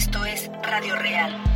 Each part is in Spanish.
Esto es Radio Real.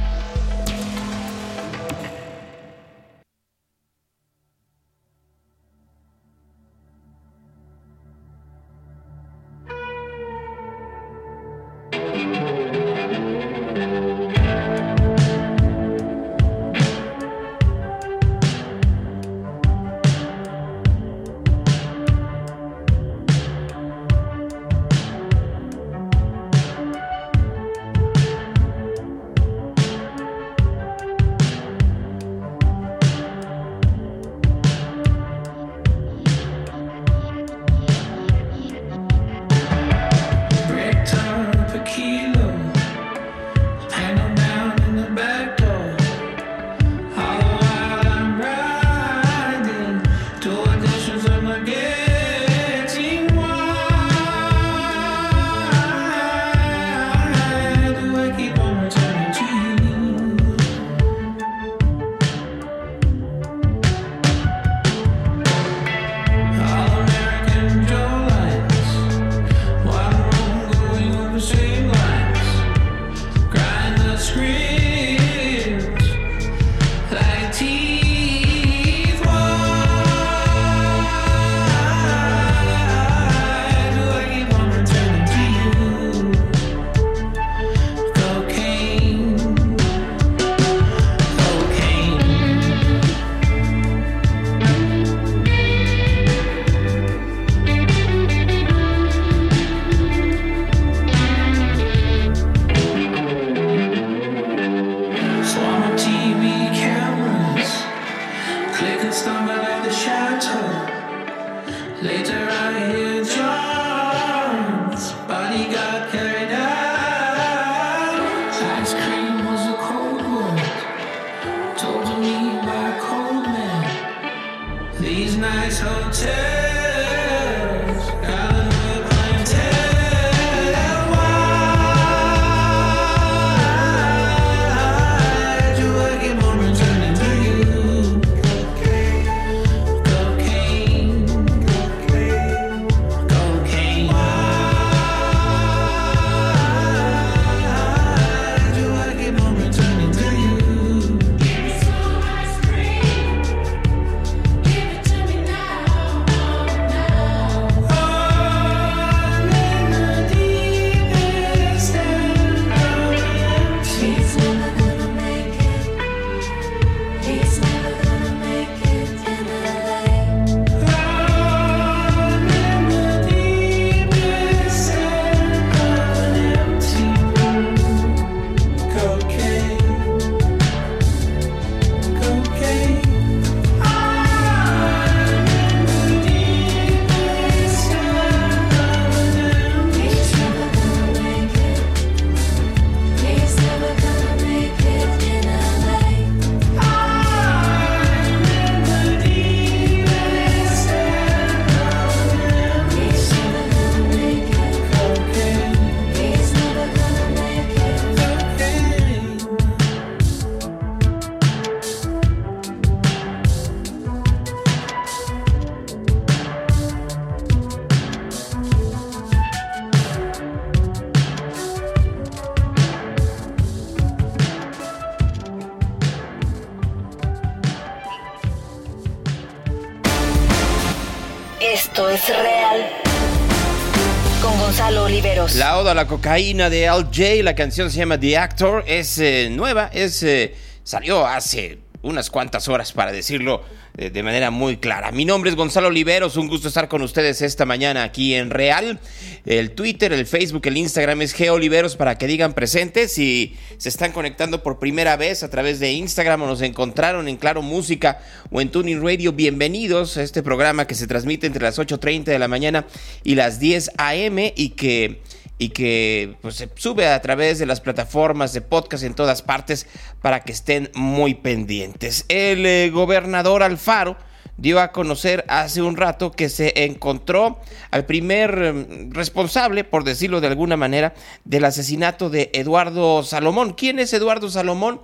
La cocaína de Al J. La canción se llama The Actor. Es eh, nueva, es, eh, salió hace unas cuantas horas para decirlo eh, de manera muy clara. Mi nombre es Gonzalo Oliveros, un gusto estar con ustedes esta mañana aquí en Real. El Twitter, el Facebook, el Instagram es Oliveros para que digan presentes. Si se están conectando por primera vez a través de Instagram o nos encontraron en Claro Música o en Tuning Radio, bienvenidos a este programa que se transmite entre las 8.30 de la mañana y las 10 a.m. y que y que pues, se sube a través de las plataformas de podcast en todas partes para que estén muy pendientes. El eh, gobernador Alfaro dio a conocer hace un rato que se encontró al primer em, responsable, por decirlo de alguna manera, del asesinato de Eduardo Salomón. ¿Quién es Eduardo Salomón?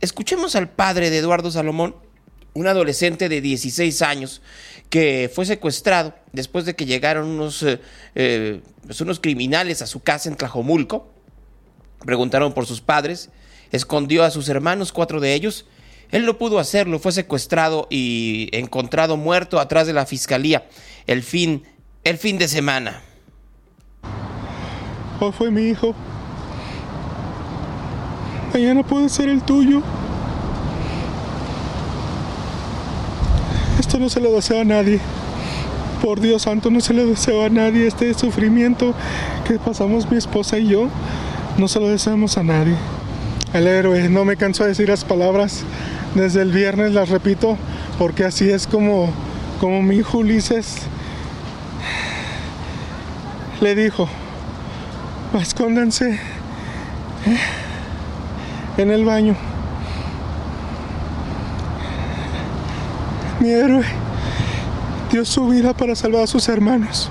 Escuchemos al padre de Eduardo Salomón, un adolescente de 16 años que fue secuestrado después de que llegaron unos, eh, eh, pues unos criminales a su casa en Tlajomulco Preguntaron por sus padres. Escondió a sus hermanos, cuatro de ellos. Él no pudo hacerlo, fue secuestrado y encontrado muerto atrás de la fiscalía el fin, el fin de semana. Oh, fue mi hijo. Mañana puede ser el tuyo. No se lo deseo a nadie. Por Dios santo, no se lo deseo a nadie. Este sufrimiento que pasamos mi esposa y yo, no se lo deseamos a nadie. El héroe, no me canso de decir las palabras. Desde el viernes las repito, porque así es como, como mi hijo Ulises le dijo, escóndanse eh, en el baño. Héroe dio su vida para salvar a sus hermanos.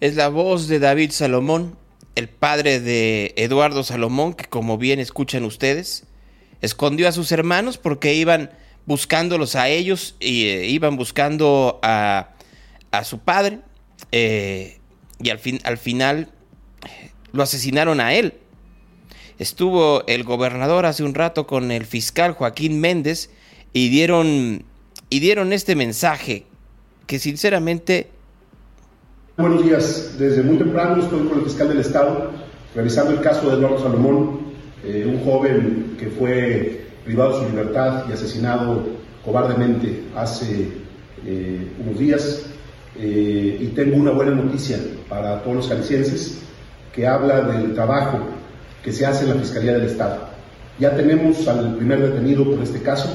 Es la voz de David Salomón, el padre de Eduardo Salomón, que como bien escuchan ustedes, escondió a sus hermanos porque iban buscándolos a ellos y eh, iban buscando a, a su padre. Eh, y al, fin, al final lo asesinaron a él. Estuvo el gobernador hace un rato con el fiscal Joaquín Méndez y dieron, y dieron este mensaje que sinceramente... Buenos días. Desde muy temprano estoy con el fiscal del Estado revisando el caso de Eduardo Salomón, eh, un joven que fue privado de su libertad y asesinado cobardemente hace eh, unos días. Eh, y tengo una buena noticia para todos los jaliscienses que habla del trabajo que se hace en la Fiscalía del Estado. Ya tenemos al primer detenido por este caso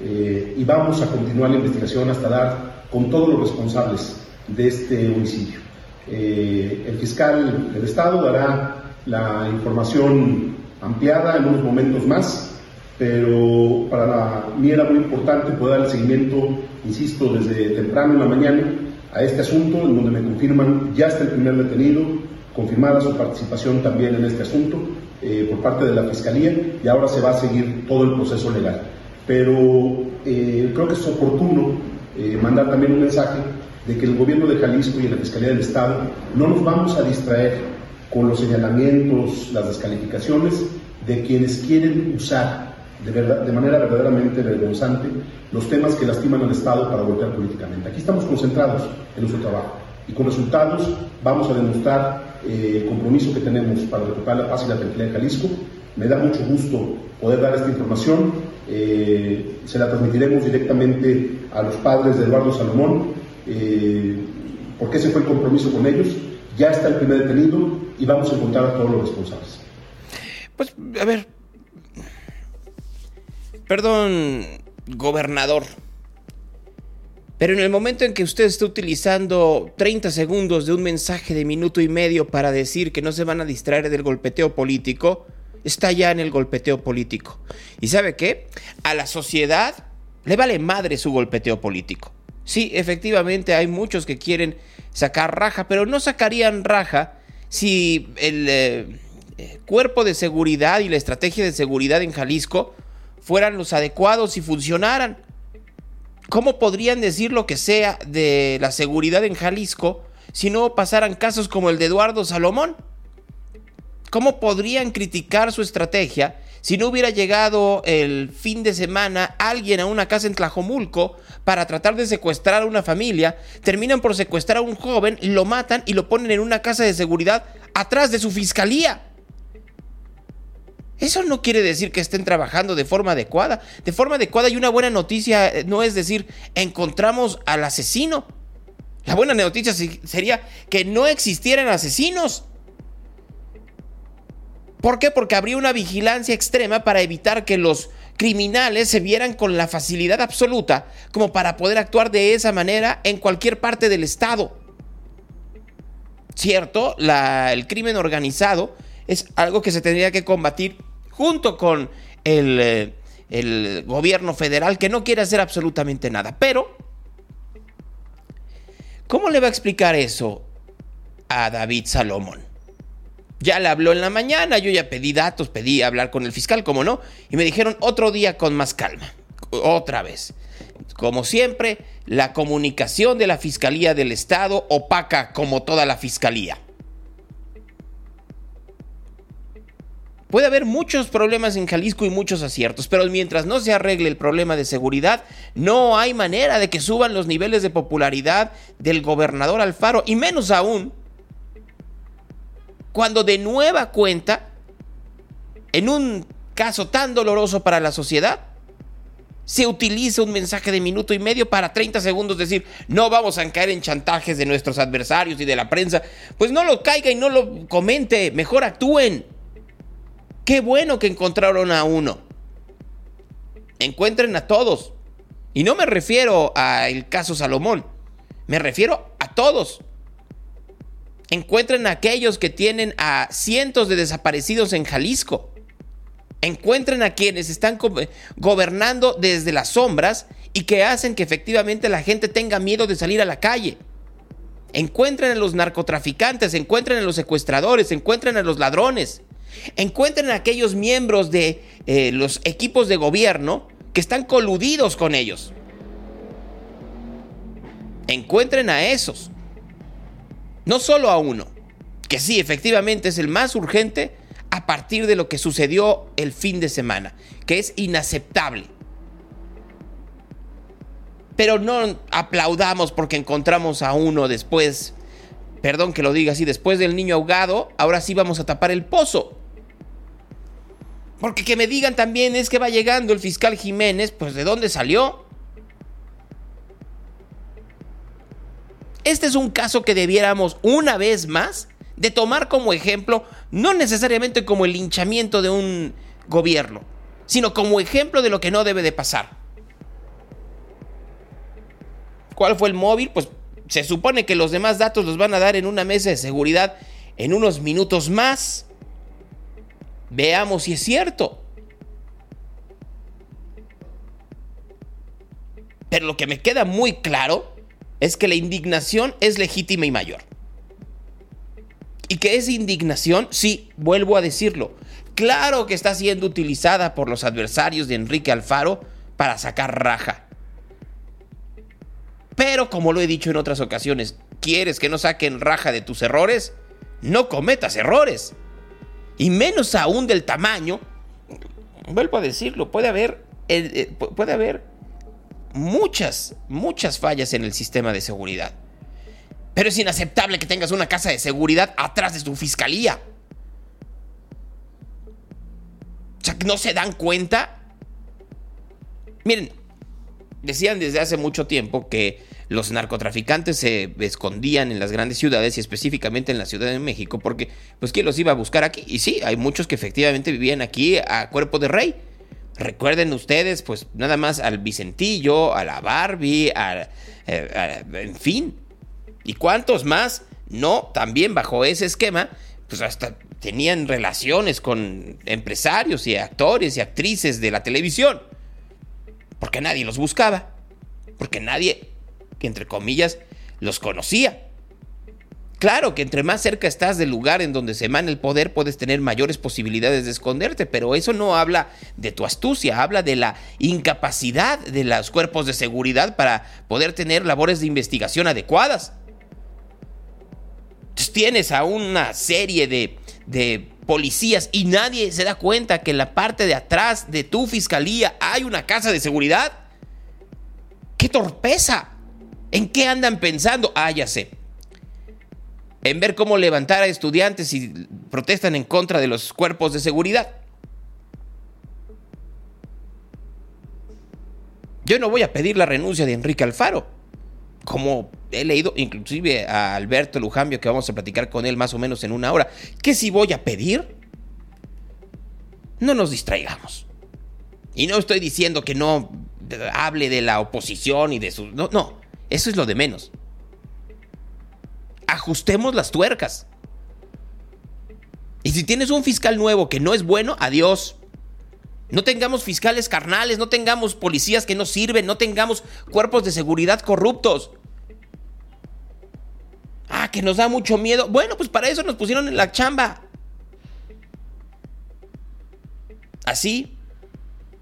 eh, y vamos a continuar la investigación hasta dar con todos los responsables de este homicidio. Eh, el fiscal del Estado dará la información ampliada en unos momentos más, pero para mí era muy importante poder dar el seguimiento, insisto, desde temprano en la mañana a este asunto, en donde me confirman ya está el primer detenido, confirmada su participación también en este asunto eh, por parte de la Fiscalía y ahora se va a seguir todo el proceso legal. Pero eh, creo que es oportuno eh, mandar también un mensaje de que el gobierno de Jalisco y la Fiscalía del Estado no nos vamos a distraer con los señalamientos, las descalificaciones de quienes quieren usar de, verdad, de manera verdaderamente vergonzante los temas que lastiman al Estado para golpear políticamente. Aquí estamos concentrados en nuestro trabajo y con resultados vamos a demostrar eh, el compromiso que tenemos para recuperar la paz y la tranquilidad de Jalisco. Me da mucho gusto poder dar esta información. Eh, se la transmitiremos directamente a los padres de Eduardo Salomón, eh, porque ese fue el compromiso con ellos. Ya está el primer detenido y vamos a encontrar a todos los responsables. Pues, a ver, Perdón, gobernador. Pero en el momento en que usted está utilizando 30 segundos de un mensaje de minuto y medio para decir que no se van a distraer del golpeteo político, está ya en el golpeteo político. ¿Y sabe qué? A la sociedad le vale madre su golpeteo político. Sí, efectivamente hay muchos que quieren sacar raja, pero no sacarían raja si el eh, cuerpo de seguridad y la estrategia de seguridad en Jalisco fueran los adecuados y funcionaran. ¿Cómo podrían decir lo que sea de la seguridad en Jalisco si no pasaran casos como el de Eduardo Salomón? ¿Cómo podrían criticar su estrategia si no hubiera llegado el fin de semana alguien a una casa en Tlajomulco para tratar de secuestrar a una familia, terminan por secuestrar a un joven, lo matan y lo ponen en una casa de seguridad atrás de su fiscalía? Eso no quiere decir que estén trabajando de forma adecuada. De forma adecuada y una buena noticia eh, no es decir, encontramos al asesino. La buena noticia sería que no existieran asesinos. ¿Por qué? Porque habría una vigilancia extrema para evitar que los criminales se vieran con la facilidad absoluta como para poder actuar de esa manera en cualquier parte del Estado. Cierto, el crimen organizado es algo que se tendría que combatir junto con el, eh, gobierno federal que no quiere hacer absolutamente nada. Pero, ¿cómo le va a explicar eso a David Salomón? Ya le habló en la mañana, yo ya pedí datos, pedí hablar con el fiscal, como no, y me dijeron otro día con más calma, otra vez. Como siempre, la comunicación de la Fiscalía del Estado opaca como toda la Fiscalía. Puede haber muchos problemas en Jalisco y muchos aciertos, pero mientras no se arregle el problema de seguridad, no hay manera de que suban los niveles de popularidad del gobernador Alfaro, y menos aún cuando de nueva cuenta, en un caso tan doloroso para la sociedad, se utiliza un mensaje de minuto y medio para 30 segundos decir, no vamos a caer en chantajes de nuestros adversarios y de la prensa. Pues no lo caiga y no lo comente, mejor actúen. Qué bueno que encontraron a uno. Encuentren a todos. Y no me refiero al caso Salomón. Me refiero a todos. Encuentren a aquellos que tienen a cientos de desaparecidos en Jalisco. Encuentren a quienes están gobernando desde las sombras y que hacen que efectivamente la gente tenga miedo de salir a la calle. Encuentren a los narcotraficantes, encuentren a los secuestradores, encuentren a los ladrones. Encuentren a aquellos miembros de eh, los equipos de gobierno que están coludidos con ellos. Encuentren a esos. No solo a uno, que sí, efectivamente es el más urgente a partir de lo que sucedió el fin de semana, que es inaceptable. Pero no aplaudamos porque encontramos a uno después, perdón que lo diga así, después del niño ahogado, ahora sí vamos a tapar el pozo. Porque que me digan también es que va llegando el fiscal Jiménez, pues ¿de dónde salió? Este es un caso que debiéramos una vez más de tomar como ejemplo, no necesariamente como el linchamiento de un gobierno, sino como ejemplo de lo que no debe de pasar. ¿Cuál fue el móvil? Pues se supone que los demás datos los van a dar en una mesa de seguridad en unos minutos más. Veamos si es cierto. Pero lo que me queda muy claro es que la indignación es legítima y mayor. Y que esa indignación, sí, vuelvo a decirlo, claro que está siendo utilizada por los adversarios de Enrique Alfaro para sacar raja. Pero como lo he dicho en otras ocasiones, ¿quieres que no saquen raja de tus errores? No cometas errores y menos aún del tamaño, vuelvo a decirlo, puede haber, eh, eh, puede haber muchas, muchas fallas en el sistema de seguridad. Pero es inaceptable que tengas una casa de seguridad atrás de tu fiscalía. O sea, no se dan cuenta. Miren, decían desde hace mucho tiempo que los narcotraficantes se escondían en las grandes ciudades y específicamente en la Ciudad de México porque, pues, ¿quién los iba a buscar aquí? Y sí, hay muchos que efectivamente vivían aquí a cuerpo de rey. Recuerden ustedes, pues, nada más al Vicentillo, a la Barbie, a, eh, en fin. ¿Y cuántos más? No, también bajo ese esquema, pues hasta tenían relaciones con empresarios y actores y actrices de la televisión. Porque nadie los buscaba. Porque nadie entre comillas los conocía. Claro que entre más cerca estás del lugar en donde se emana el poder puedes tener mayores posibilidades de esconderte, pero eso no habla de tu astucia, habla de la incapacidad de los cuerpos de seguridad para poder tener labores de investigación adecuadas. tienes a una serie de, de policías y nadie se da cuenta que en la parte de atrás de tu fiscalía hay una casa de seguridad. ¡Qué torpeza! ¿En qué andan pensando? Ah, ya sé. En ver cómo levantar a estudiantes y protestan en contra de los cuerpos de seguridad. Yo no voy a pedir la renuncia de Enrique Alfaro. Como he leído inclusive a Alberto Lujambio, que vamos a platicar con él más o menos en una hora. ¿Qué si voy a pedir? No nos distraigamos. Y no estoy diciendo que no hable de la oposición y de sus... No, no. Eso es lo de menos. Ajustemos las tuercas. Y si tienes un fiscal nuevo que no es bueno, adiós. No tengamos fiscales carnales, no tengamos policías que no sirven, no tengamos cuerpos de seguridad corruptos. Ah, que nos da mucho miedo. Bueno, pues para eso nos pusieron en la chamba. Así.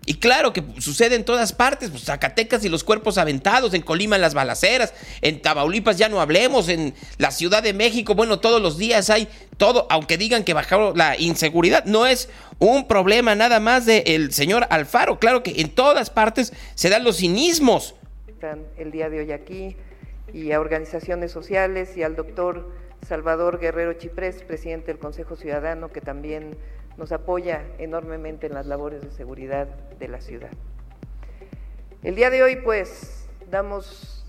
Y claro que sucede en todas partes, pues Zacatecas y los cuerpos aventados, en Colima las balaceras, en Tabaulipas ya no hablemos, en la Ciudad de México, bueno, todos los días hay todo, aunque digan que bajó la inseguridad, no es un problema nada más del señor Alfaro, claro que en todas partes se dan los cinismos. El día de hoy aquí y a organizaciones sociales y al doctor Salvador Guerrero Chiprés, presidente del Consejo Ciudadano, que también nos apoya enormemente en las labores de seguridad de la ciudad. El día de hoy, pues, damos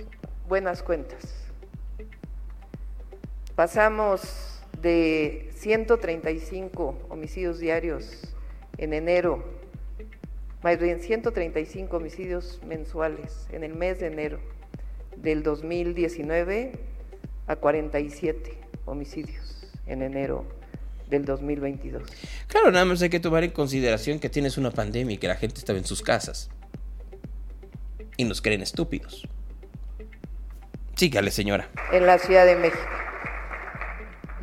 buenas cuentas. Pasamos de 135 homicidios diarios en enero, más bien 135 homicidios mensuales en el mes de enero del 2019 a 47 homicidios en enero del 2022. Claro, nada más hay que tomar en consideración que tienes una pandemia y que la gente estaba en sus casas. Y nos creen estúpidos. Sígale, señora. En la Ciudad de México.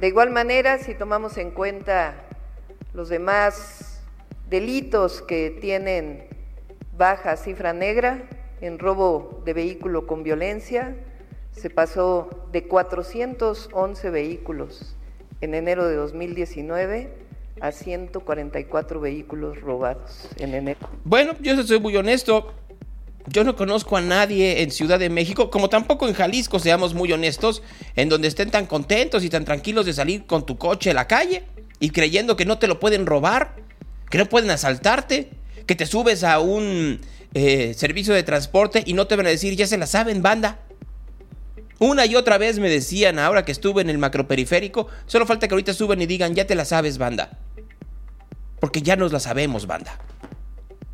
De igual manera, si tomamos en cuenta los demás delitos que tienen baja cifra negra, en robo de vehículo con violencia, se pasó de 411 vehículos en enero de 2019 a 144 vehículos robados en enero. Bueno, yo soy muy honesto. Yo no conozco a nadie en Ciudad de México, como tampoco en Jalisco, seamos muy honestos, en donde estén tan contentos y tan tranquilos de salir con tu coche a la calle y creyendo que no te lo pueden robar, que no pueden asaltarte, que te subes a un eh, servicio de transporte y no te van a decir, ya se la saben, banda. Una y otra vez me decían ahora que estuve en el macroperiférico, solo falta que ahorita suban y digan, ya te la sabes, banda. Porque ya nos la sabemos, banda.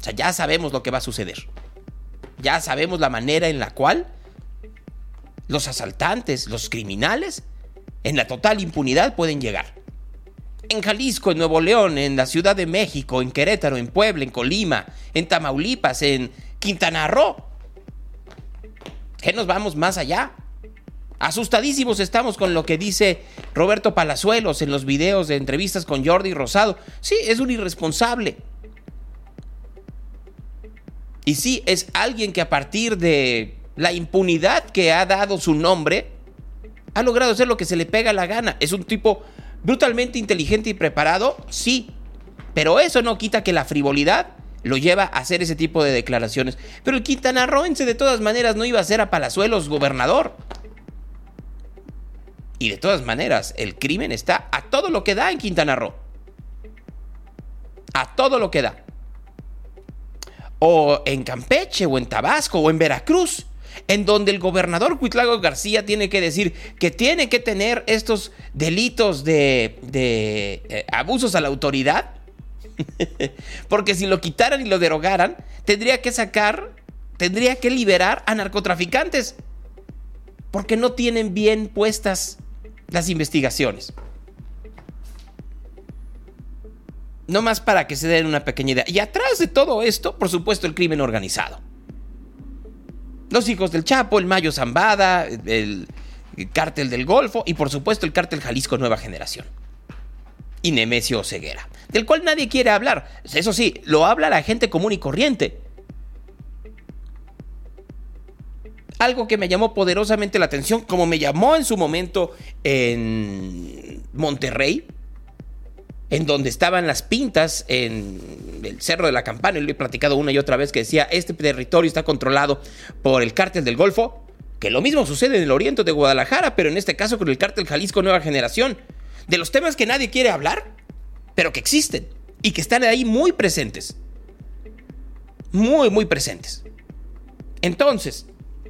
O sea, ya sabemos lo que va a suceder. Ya sabemos la manera en la cual los asaltantes, los criminales, en la total impunidad pueden llegar. En Jalisco, en Nuevo León, en la Ciudad de México, en Querétaro, en Puebla, en Colima, en Tamaulipas, en Quintana Roo. ¿Qué nos vamos más allá? Asustadísimos estamos con lo que dice Roberto Palazuelos en los videos de entrevistas con Jordi Rosado. Sí, es un irresponsable. Y sí, es alguien que a partir de la impunidad que ha dado su nombre, ha logrado hacer lo que se le pega la gana. Es un tipo brutalmente inteligente y preparado, sí. Pero eso no quita que la frivolidad lo lleva a hacer ese tipo de declaraciones. Pero el quintanarroense de todas maneras no iba a ser a Palazuelos gobernador. Y de todas maneras, el crimen está a todo lo que da en Quintana Roo. A todo lo que da. O en Campeche, o en Tabasco, o en Veracruz, en donde el gobernador Cuitlago García tiene que decir que tiene que tener estos delitos de, eh, abusos a la autoridad. Porque si lo quitaran y lo derogaran, tendría que sacar, tendría que liberar a narcotraficantes. Porque no tienen bien puestas las investigaciones. No más para que se den una pequeña idea. Y atrás de todo esto, por supuesto, el crimen organizado. Los hijos del Chapo, el Mayo Zambada, el, cártel del Golfo y por supuesto el cártel Jalisco Nueva Generación. Y Nemesio Ceguera, del cual nadie quiere hablar. Eso sí, lo habla la gente común y corriente. Algo que me llamó poderosamente la atención, como me llamó en su momento en Monterrey, en donde estaban las pintas en el Cerro de la Campana, y lo he platicado una y otra vez que decía, este territorio está controlado por el cártel del Golfo, que lo mismo sucede en el oriente de Guadalajara, pero en este caso con el cártel Jalisco Nueva Generación, de los temas que nadie quiere hablar, pero que existen y que están ahí muy presentes. Muy, muy presentes. Entonces,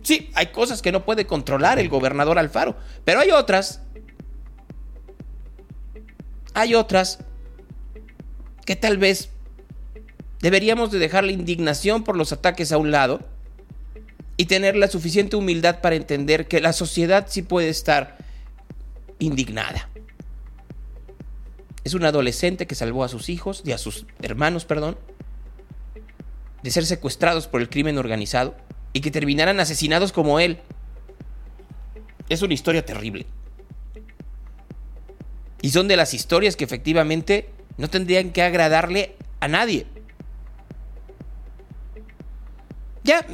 Sí, hay cosas que no puede controlar el gobernador Alfaro, pero hay otras. Hay otras que tal vez deberíamos de dejar la indignación por los ataques a un lado y tener la suficiente humildad para entender que la sociedad sí puede estar indignada. Es un adolescente que salvó a sus hijos y a sus hermanos, perdón, de ser secuestrados por el crimen organizado y que terminaran asesinados como él. Es una historia terrible. Y son de las historias que efectivamente no tendrían que agradarle a nadie. ya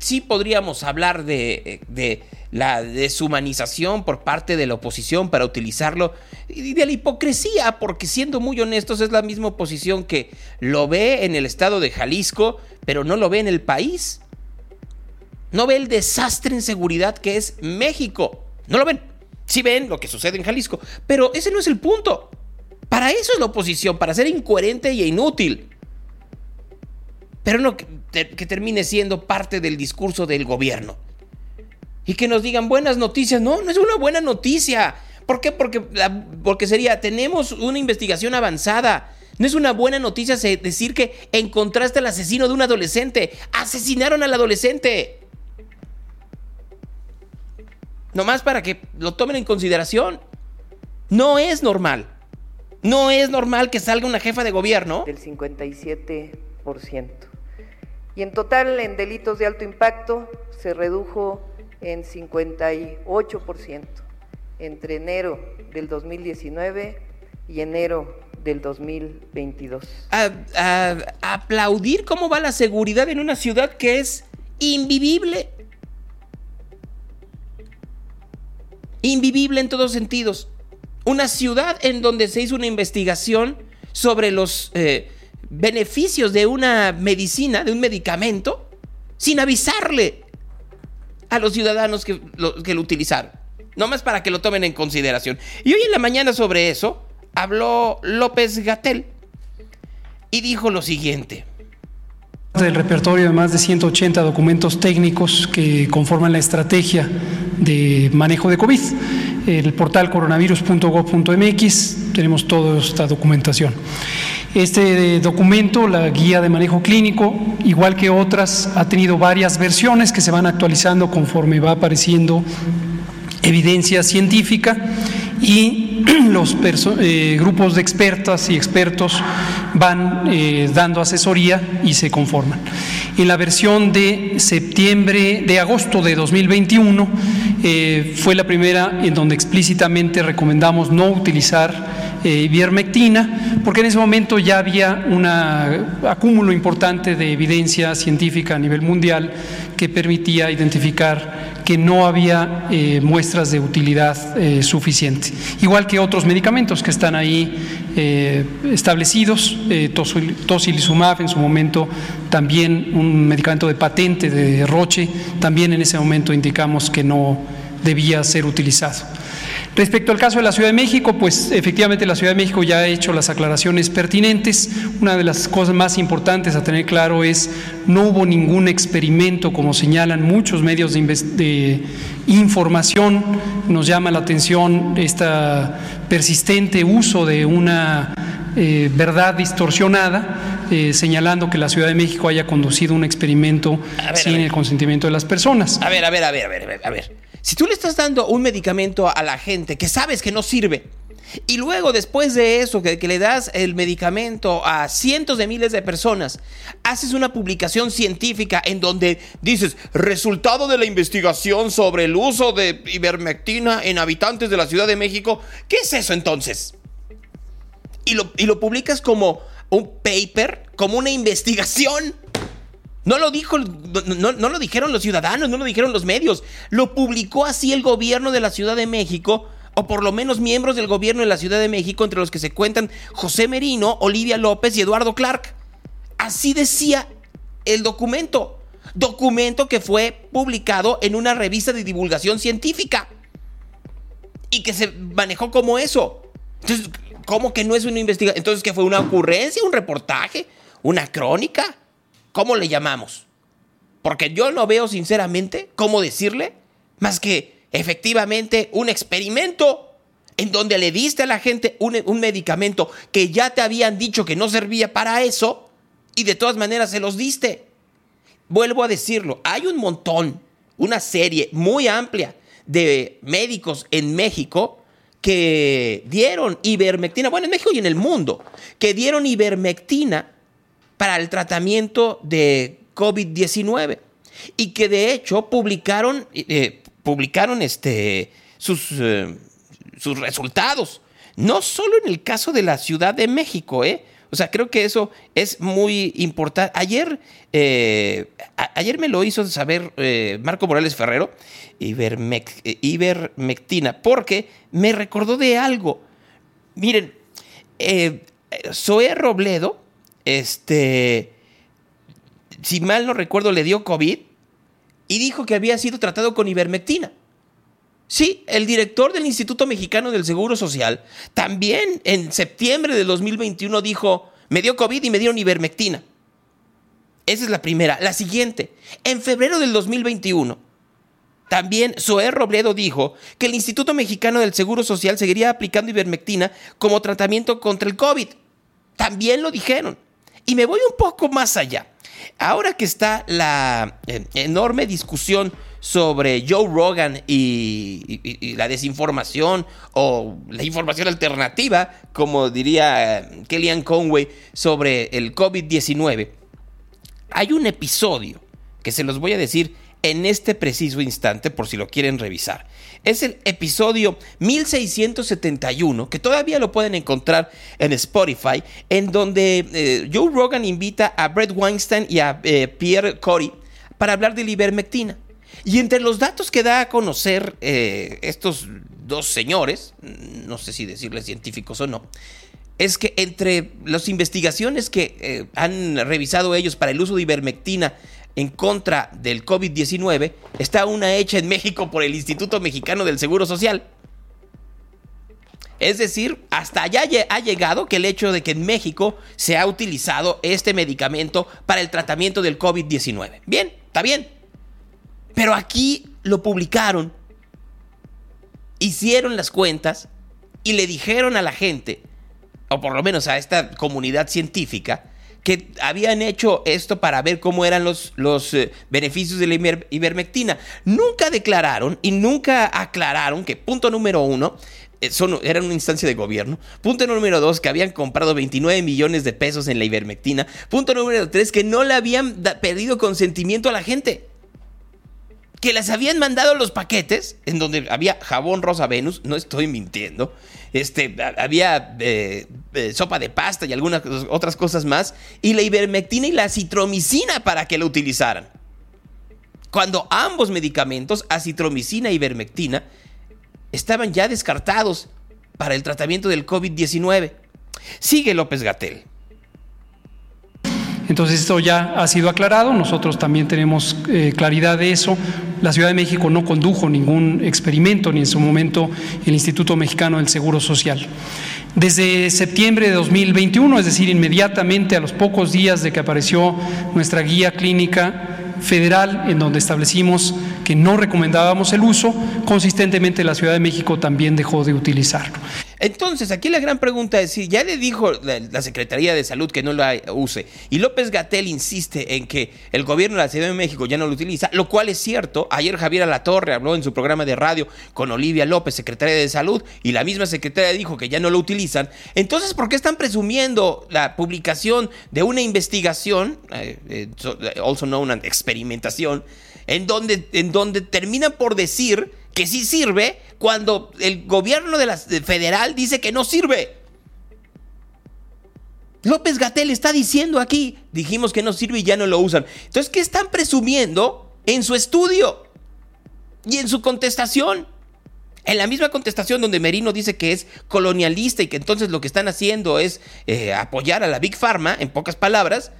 sí podríamos hablar de, de, la deshumanización por parte de la oposición para utilizarlo y de la hipocresía, porque siendo muy honestos es la misma oposición que lo ve en el estado de Jalisco, pero no lo ve en el país. No ve el desastre en seguridad que es México. No lo ven. Sí ven lo que sucede en Jalisco, pero ese no es el punto. Para eso es la oposición, para ser incoherente y inútil. Pero no que, termine siendo parte del discurso del gobierno. Y que nos digan buenas noticias. No, no es una buena noticia. ¿Por qué? Porque, porque sería, tenemos una investigación avanzada. No es una buena noticia decir que encontraste al asesino de un adolescente. Asesinaron al adolescente. Nomás para que lo tomen en consideración. No es normal. No es normal que salga una jefa de gobierno. Del 57%. Y en total, en delitos de alto impacto, se redujo en 58% entre enero del 2019 y enero del 2022. aplaudir cómo va la seguridad en una ciudad que es invivible. Invivible en todos sentidos. Una ciudad en donde se hizo una investigación sobre los eh, beneficios de una medicina, de un medicamento, sin avisarle a los ciudadanos que lo, que lo utilizaron. Para que lo tomen en consideración. Y hoy en la mañana sobre eso habló López Gatel y dijo lo siguiente. Del repertorio de más de 180 documentos técnicos que conforman la estrategia de manejo de COVID. El portal coronavirus.gov.mx tenemos toda esta documentación. Este documento, la guía de manejo clínico, igual que otras, ha tenido varias versiones que se van actualizando conforme va apareciendo evidencia científica y los eh, grupos de expertas y expertos van eh, dando asesoría y se conforman. En la versión de septiembre, de agosto de 2021, eh, fue la primera en donde explícitamente recomendamos no utilizar ivermectina, porque en ese momento ya había un acúmulo importante de evidencia científica a nivel mundial que permitía identificar que no había muestras de utilidad suficiente. Igual que otros medicamentos que están ahí eh, establecidos, tocilizumab en su momento, también un medicamento de patente de Roche, también en ese momento indicamos que no debía ser utilizado. Respecto al caso de la Ciudad de México, pues efectivamente la Ciudad de México ya ha hecho las aclaraciones pertinentes. Una de las cosas más importantes a tener claro es no hubo ningún experimento, como señalan muchos medios de, información. Nos llama la atención este persistente uso de una eh, verdad distorsionada, eh, señalando que la Ciudad de México haya conducido un experimento sin el consentimiento de las personas. A ver, a ver, a ver, a ver, a ver. Si tú le estás dando un medicamento a la gente que sabes que no sirve, y luego después de eso, que, le das el medicamento a cientos de miles de personas, haces una publicación científica en donde dices, resultado de la investigación sobre el uso de ivermectina en habitantes de la Ciudad de México, ¿qué es eso entonces? Y lo, y lo publicas como un paper, como una investigación. No lo dijo, no, lo dijeron los ciudadanos, no lo dijeron los medios. Lo publicó así el gobierno de la Ciudad de México, o por lo menos miembros del gobierno de la Ciudad de México, entre los que se cuentan José Merino, Olivia López y Eduardo Clark. Así decía el documento. Documento que fue publicado en una revista de divulgación científica. Y que se manejó como eso. Entonces, ¿cómo que no es una investigación? Entonces, ¿qué fue? ¿Una ocurrencia? ¿Un reportaje? ¿Una crónica? ¿Cómo le llamamos? Porque yo no veo sinceramente cómo decirle más que efectivamente un experimento en donde le diste a la gente un, medicamento que ya te habían dicho que no servía para eso y de todas maneras se los diste. Vuelvo a decirlo, hay un montón, una serie muy amplia de médicos en México que dieron ivermectina, bueno, en México y en el mundo, que dieron ivermectina para el tratamiento de COVID-19 y que de hecho publicaron, eh, publicaron este, sus, eh, sus resultados. No solo en el caso de la Ciudad de México, ¿eh? O sea, creo que eso es muy importante. Ayer, eh, ayer me lo hizo saber eh, Marco Morales Ferrero, eh, Ibermectina, porque me recordó de algo. Miren, Zoé Robledo, este, si mal no recuerdo, le dio COVID y dijo que había sido tratado con ivermectina. Sí, el director del Instituto Mexicano del Seguro Social también en septiembre de 2021 dijo, me dio COVID y me dieron ivermectina. Esa es la primera. La siguiente, en febrero del 2021, también Zoé Robledo dijo que el Instituto Mexicano del Seguro Social seguiría aplicando ivermectina como tratamiento contra el COVID. También lo dijeron. Y me voy un poco más allá. Ahora que está la eh, enorme discusión sobre Joe Rogan y, la desinformación o la información alternativa, como diría eh, Kellyanne Conway, sobre el COVID-19, hay un episodio que se los voy a decir en este preciso instante por si lo quieren revisar. Es el episodio 1671, que todavía lo pueden encontrar en Spotify, en donde eh, Joe Rogan invita a Brett Weinstein y a eh, Pierre Corey para hablar de la ivermectina. Y entre los datos que da a conocer eh, estos dos señores, no sé si decirles científicos o no, es que entre las investigaciones que han revisado ellos para el uso de ivermectina en contra del COVID-19 está una hecha en México por el Instituto Mexicano del Seguro Social. Es decir, hasta allá ha llegado que el hecho de que en México se ha utilizado este medicamento para el tratamiento del COVID-19. Bien, está bien. Pero aquí lo publicaron, hicieron las cuentas y le dijeron a la gente, o por lo menos a esta comunidad científica, que habían hecho esto para ver cómo eran los, los eh, beneficios de la ivermectina. Nunca declararon y nunca aclararon que, punto número uno, eh, son, eran una instancia de gobierno. Punto número dos, que habían comprado 29 millones de pesos en la ivermectina. Punto número tres, que no le habían pedido consentimiento a la gente que les habían mandado los paquetes en donde había jabón rosa Venus, no estoy mintiendo, este, había eh, eh, sopa de pasta y algunas otras cosas más, y la ivermectina y la citromicina para que lo utilizaran. Cuando ambos medicamentos, acitromicina y ivermectina, estaban ya descartados para el tratamiento del COVID-19. Sigue López Gatel. Entonces esto ya ha sido aclarado, nosotros también tenemos eh, claridad de eso. La Ciudad de México no condujo ningún experimento, ni en su momento el Instituto Mexicano del Seguro Social. Desde septiembre de 2021, es decir, inmediatamente a los pocos días de que apareció nuestra guía clínica federal en donde establecimos que no recomendábamos el uso, consistentemente la Ciudad de México también dejó de utilizarlo. Entonces, aquí la gran pregunta es si ya le dijo la, Secretaría de Salud que no la use y López Gatel insiste en que el gobierno de la Ciudad de México ya no lo utiliza, lo cual es cierto. Ayer Javier Alatorre habló en su programa de radio con Olivia López, secretaria de Salud, y la misma secretaria dijo que ya no lo utilizan. Entonces, ¿por qué están presumiendo la publicación de una investigación, eh, eh, also known as experimentación, en donde, en donde terminan por decir que sí sirve cuando el gobierno de la federal dice que no sirve. López Gatel está diciendo aquí, dijimos que no sirve y ya no lo usan. Entonces, ¿qué están presumiendo en su estudio y en su contestación? En la misma contestación donde Merino dice que es colonialista y que entonces lo que están haciendo es eh, apoyar a la Big Pharma, en pocas palabras,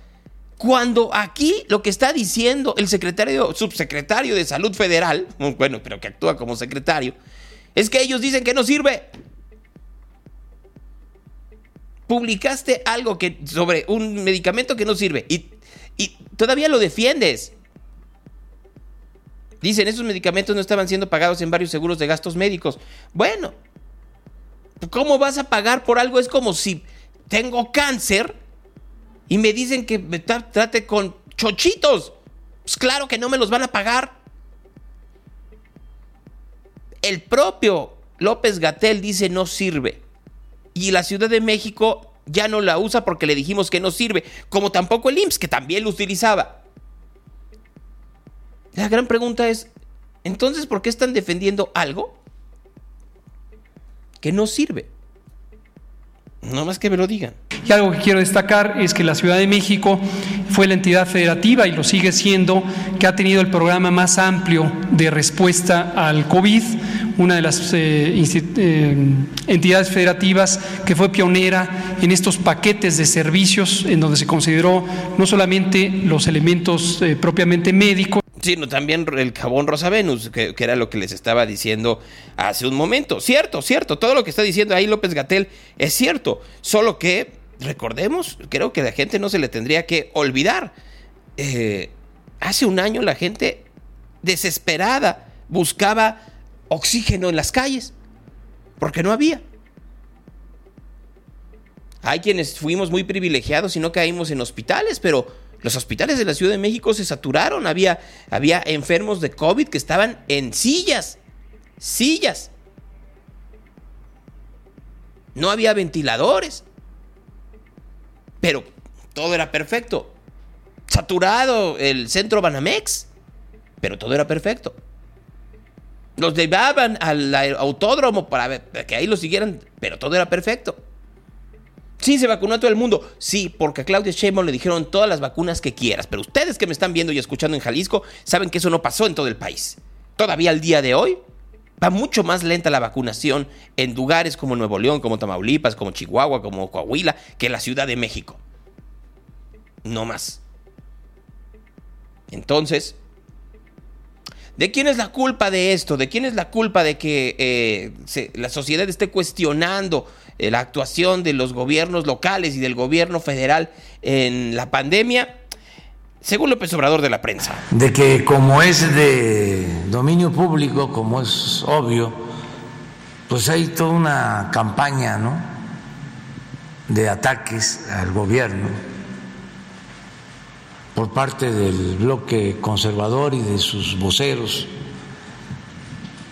cuando aquí lo que está diciendo el secretario, subsecretario de Salud Federal, bueno, pero que actúa como secretario, es que ellos dicen que no sirve. Publicaste algo que, sobre un medicamento que no sirve y, y todavía lo defiendes. Dicen, esos medicamentos no estaban siendo pagados en varios seguros de gastos médicos. Bueno, ¿cómo vas a pagar por algo? Es como si tengo cáncer y me dicen que me trate con chochitos. Pues claro que no me los van a pagar. El propio López Gatel dice no sirve. Y la Ciudad de México ya no la usa porque le dijimos que no sirve. Como tampoco el IMSS, que también lo utilizaba. La gran pregunta es, entonces, ¿por qué están defendiendo algo que no sirve? No más que me lo digan. Y algo que quiero destacar es que la Ciudad de México fue la entidad federativa y lo sigue siendo que ha tenido el programa más amplio de respuesta al COVID, una de las eh, eh, entidades federativas que fue pionera en estos paquetes de servicios en donde se consideró no solamente los elementos eh, propiamente médicos, sino también el jabón Rosa Venus, que, era lo que les estaba diciendo hace un momento. Cierto, cierto, todo lo que está diciendo ahí López Gatel es cierto, solo que recordemos, creo que la gente no se le tendría que olvidar. Eh, hace un año la gente desesperada buscaba oxígeno en las calles, porque no había. Hay quienes fuimos muy privilegiados y no caímos en hospitales, pero los hospitales de la Ciudad de México se saturaron. Había, había enfermos de COVID que estaban en sillas. Sillas. No había ventiladores. Pero todo era perfecto. Saturado el centro Banamex. Pero todo era perfecto. Los llevaban al autódromo para que ahí lo siguieran. Pero todo era perfecto. Sí, se vacunó a todo el mundo. Sí, porque a Claudia Sheinbaum le dijeron todas las vacunas que quieras. Pero ustedes que me están viendo y escuchando en Jalisco saben que eso no pasó en todo el país. Todavía al día de hoy va mucho más lenta la vacunación en lugares como Nuevo León, como Tamaulipas, como Chihuahua, como Coahuila, que la Ciudad de México. No más. Entonces, ¿de quién es la culpa de esto? ¿De quién es la culpa de que eh, la sociedad esté cuestionando eh, la actuación de los gobiernos locales y del gobierno federal en la pandemia, según López Obrador de la prensa. De que como es de dominio público, como es obvio, pues hay toda una campaña, ¿no? De ataques al gobierno por parte del bloque conservador y de sus voceros.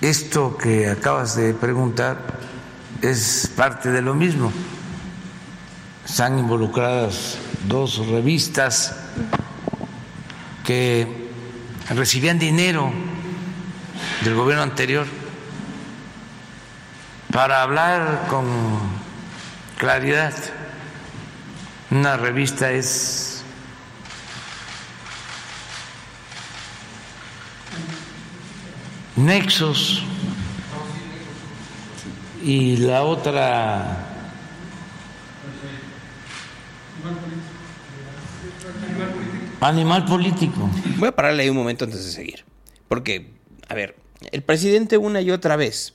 Esto que acabas de preguntar es parte de lo mismo. Están involucradas dos revistas que recibían dinero del gobierno anterior para hablar con claridad. Una revista es Nexos y la otra animal político. Voy a pararle ahí un momento antes de seguir. Porque, a ver, el presidente una y otra vez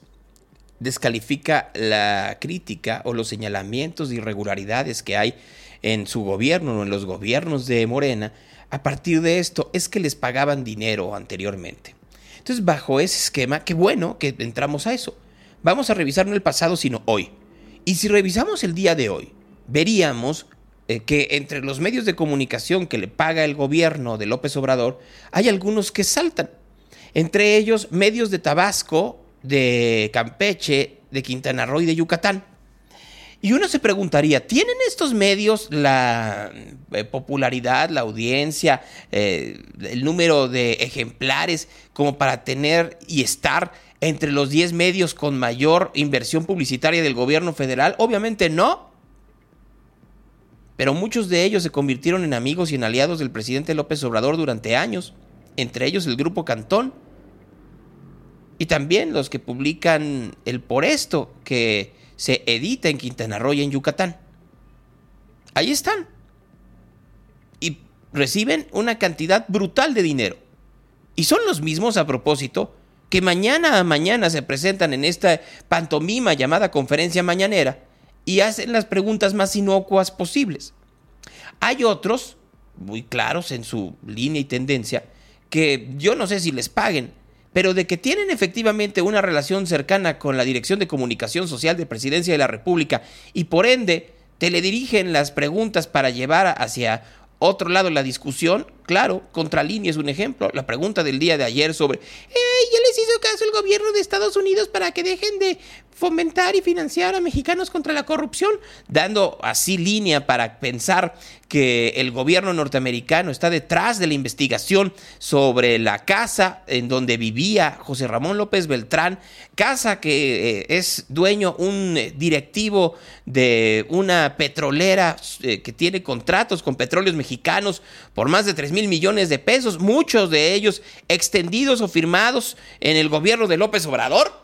descalifica la crítica o los señalamientos de irregularidades que hay en su gobierno o en los gobiernos de Morena. A partir de esto es que les pagaban dinero anteriormente. Entonces, bajo ese esquema, qué bueno que entramos a eso vamos a revisar no el pasado, sino hoy. Y si revisamos el día de hoy, veríamos eh, que entre los medios de comunicación que le paga el gobierno de López Obrador, hay algunos que saltan. Entre ellos, medios de Tabasco, de Campeche, de Quintana Roo y de Yucatán. Y uno se preguntaría, ¿tienen estos medios la eh, popularidad, la audiencia, eh, el número de ejemplares como para tener y estar entre los 10 medios con mayor inversión publicitaria del gobierno federal? Obviamente no. Pero muchos de ellos se convirtieron en amigos y en aliados del presidente López Obrador durante años, entre ellos el grupo Cantón. Y también los que publican el Por Esto, que se edita en Quintana Roo y en Yucatán. Ahí están. Y reciben una cantidad brutal de dinero. Y son los mismos a propósito que mañana a mañana se presentan en esta pantomima llamada conferencia mañanera y hacen las preguntas más inocuas posibles. Hay otros, muy claros en su línea y tendencia, que yo no sé si les paguen, pero de que tienen efectivamente una relación cercana con la Dirección de Comunicación Social de Presidencia de la República y por ende te le dirigen las preguntas para llevar hacia otro lado la discusión, claro. Contralínea es un ejemplo. La pregunta del día de ayer sobre, ¿ya les hizo caso el gobierno de Estados Unidos para que dejen de fomentar y financiar a mexicanos contra la corrupción? Dando así línea para pensar que el gobierno norteamericano está detrás de la investigación sobre la casa en donde vivía José Ramón López Beltrán, casa que eh, es dueño un directivo de una petrolera eh, que tiene contratos con petróleos mexicanos por más de 3 mil millones de pesos, muchos de ellos extendidos o firmados en el gobierno de López Obrador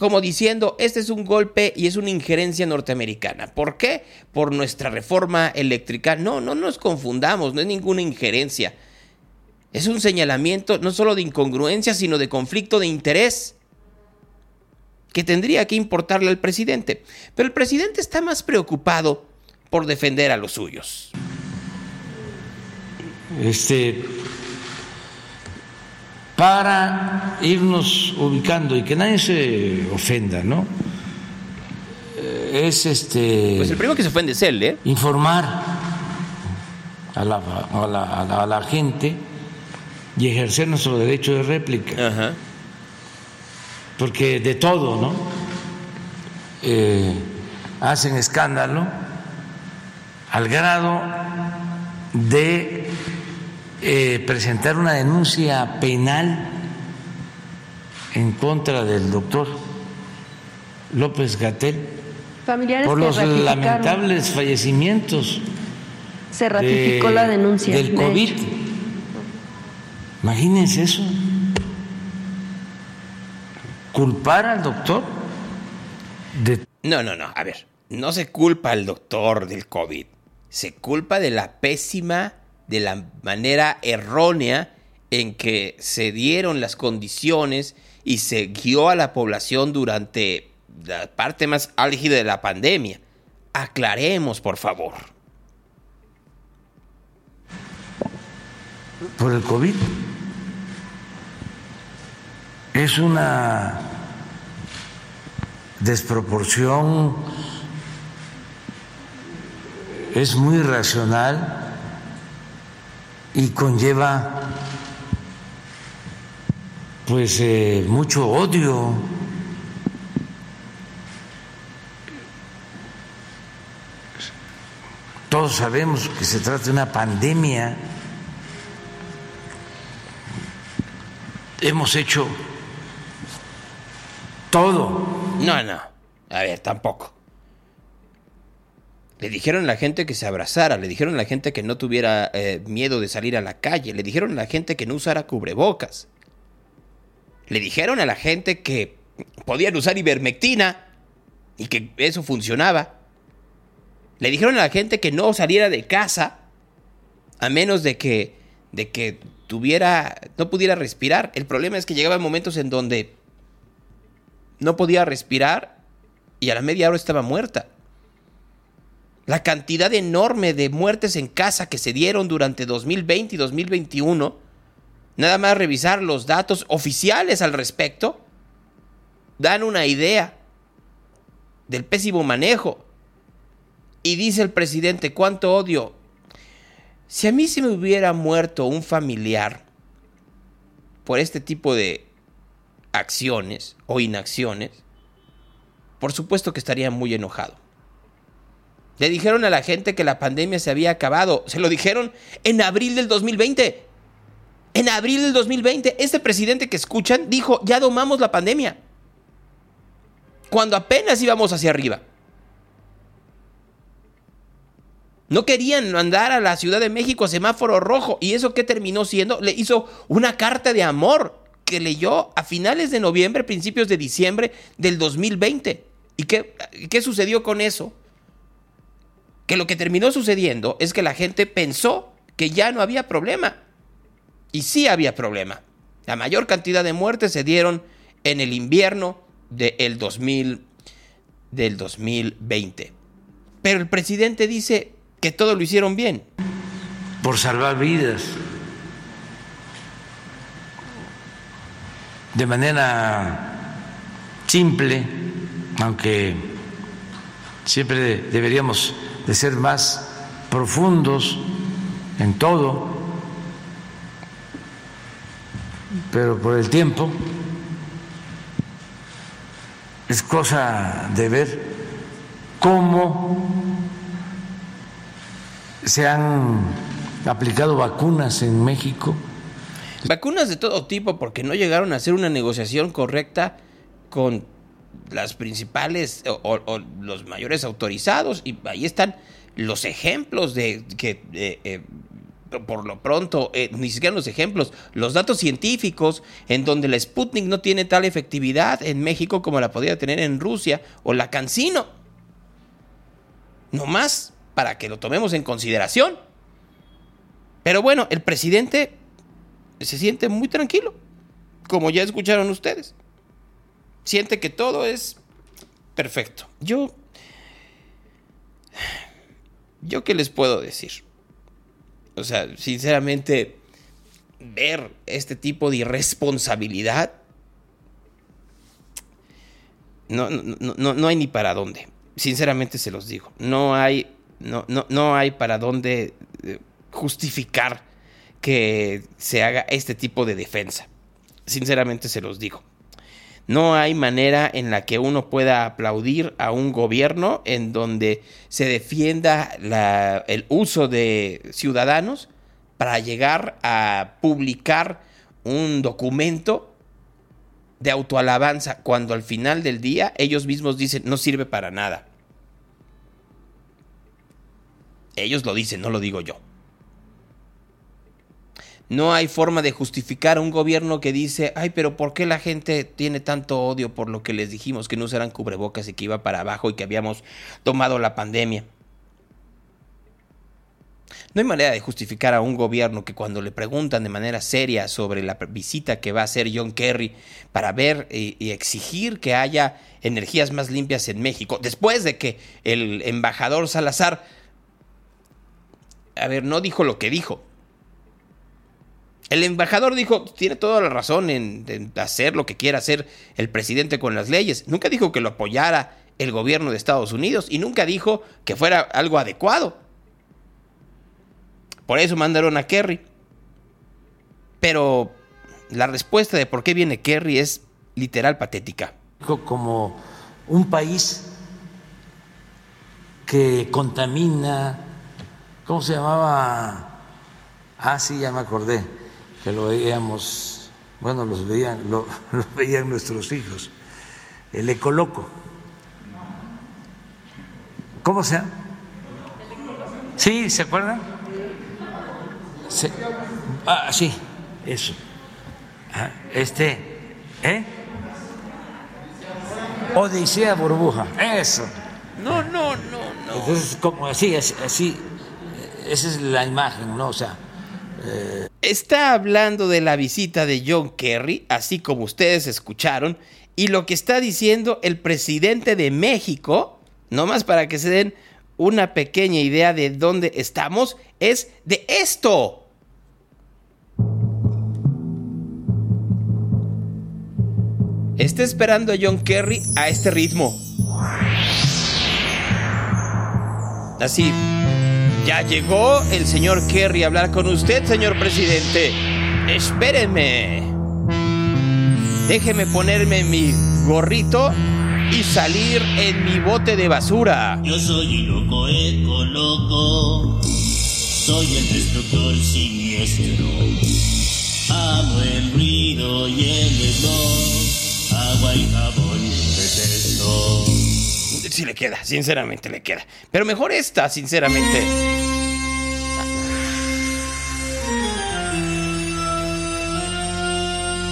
como diciendo, este es un golpe y es una injerencia norteamericana. ¿Por qué? Por nuestra reforma eléctrica. No, no nos confundamos, no es ninguna injerencia. Es un señalamiento no solo de incongruencia, sino de conflicto de interés que tendría que importarle al presidente. Pero el presidente está más preocupado por defender a los suyos. Este, para irnos ubicando y que nadie se ofenda, ¿no? Eh, es este. Pues el primero que se ofende es él, ¿eh? Informar a la, a la, a la, gente y ejercer nuestro derecho de réplica. Ajá. Porque de todo, ¿no? Eh, hacen escándalo al grado de eh, presentar una denuncia penal en contra del doctor López Gatel por los lamentables fallecimientos. Se ratificó la denuncia del COVID. Imagínense eso. Culpar al doctor de... No, no, no. A ver, no se culpa al doctor del COVID. Se culpa de la pésima de la manera errónea en que se dieron las condiciones y se guió a la población durante la parte más álgida de la pandemia. Aclaremos, por favor. Por el COVID. Es una desproporción, es muy racional y conlleva pues eh, mucho odio. Todos sabemos que se trata de una pandemia. Hemos hecho todo. No, no. A ver, tampoco. Le dijeron a la gente que se abrazara, le dijeron a la gente que no tuviera eh, miedo de salir a la calle, le dijeron a la gente que no usara cubrebocas. Le dijeron a la gente que podían usar ivermectina y que eso funcionaba. Le dijeron a la gente que no saliera de casa a menos de que de que tuviera no pudiera respirar. El problema es que llegaban momentos en donde no podía respirar y a la media hora estaba muerta la cantidad enorme de muertes en casa que se dieron durante 2020 y 2021, nada más revisar los datos oficiales al respecto, dan una idea del pésimo manejo. Y dice el presidente, ¿cuánto odio? Si a mí se me hubiera muerto un familiar por este tipo de acciones o inacciones, por supuesto que estaría muy enojado. Le dijeron a la gente que la pandemia se había acabado. Se lo dijeron en abril del 2020. En abril del 2020, este presidente que escuchan dijo, ya domamos la pandemia. Cuando apenas íbamos hacia arriba. No querían mandar a la Ciudad de México a semáforo rojo. ¿Y eso qué terminó siendo? Le hizo una carta de amor que leyó a finales de noviembre, principios de diciembre del 2020. ¿Y qué, qué sucedió con eso? Que lo que terminó sucediendo es que la gente pensó que ya no había problema. Y sí había problema. La mayor cantidad de muertes se dieron en el invierno 2000 del 2020. Pero el presidente dice que todo lo hicieron bien. Por salvar vidas. De manera simple, aunque siempre deberíamos de ser más profundos en todo, pero por el tiempo es cosa de ver cómo se han aplicado vacunas en México. Vacunas de todo tipo porque no llegaron a hacer una negociación correcta con las principales o, los mayores autorizados y ahí están los ejemplos de que eh, eh, por lo pronto, eh, ni siquiera los ejemplos, los datos científicos en donde la Sputnik no tiene tal efectividad en México como la podría tener en Rusia o la Cancino. No más para que lo tomemos en consideración. Pero bueno, el presidente se siente muy tranquilo, como ya escucharon ustedes. Siente que todo es perfecto. Yo... ¿Yo qué les puedo decir? O sea, sinceramente, ver este tipo de irresponsabilidad, no, no, no, hay ni para dónde. Sinceramente se los digo. No hay, no, no, no hay para dónde eh, justificar que se haga este tipo de defensa. Sinceramente se los digo. No hay manera en la que uno pueda aplaudir a un gobierno en donde se defienda el uso de ciudadanos para llegar a publicar un documento de autoalabanza cuando al final del día ellos mismos dicen no sirve para nada. Ellos lo dicen, no lo digo yo. No hay forma de justificar a un gobierno que dice, ay, pero ¿por qué la gente tiene tanto odio por lo que les dijimos que no usaran cubrebocas y que iba para abajo y que habíamos tomado la pandemia? No hay manera de justificar a un gobierno que cuando le preguntan de manera seria sobre la visita que va a hacer John Kerry para ver y, y, exigir que haya energías más limpias en México, después de que el embajador Salazar, a ver, no dijo lo que dijo, el embajador dijo, tiene toda la razón en, hacer lo que quiera hacer el presidente con las leyes. Nunca dijo que lo apoyara el gobierno de Estados Unidos y nunca dijo que fuera algo adecuado. Por eso mandaron a Kerry. Pero la respuesta de por qué viene Kerry es literal patética. Como un país que contamina, ¿cómo se llamaba? Ah, sí, ya me acordé que lo veíamos, bueno, los veían, lo, veían nuestros hijos, el ecoloco. ¿Cómo se llama? ¿Sí? ¿Se acuerdan? ah, sí, eso. Ah, este, ¿eh? Odisea burbuja, eso. No, no, no, no. Entonces, como así, así, esa es la imagen, ¿no? O sea, Está hablando de la visita de John Kerry, así como ustedes escucharon, y lo que está diciendo el presidente de México, nomás para que se den una pequeña idea de dónde estamos, es de esto. Está esperando a John Kerry a este ritmo. Así. Ya llegó el señor Kerry a hablar con usted, señor presidente. Espérenme. Déjeme ponerme mi gorrito y salir en mi bote de basura. Yo soy loco, eco loco. Soy el destructor siniestro. Amo el ruido y el smog. Agua y jabón detesto sí le queda, sinceramente le queda. Pero mejor esta, sinceramente.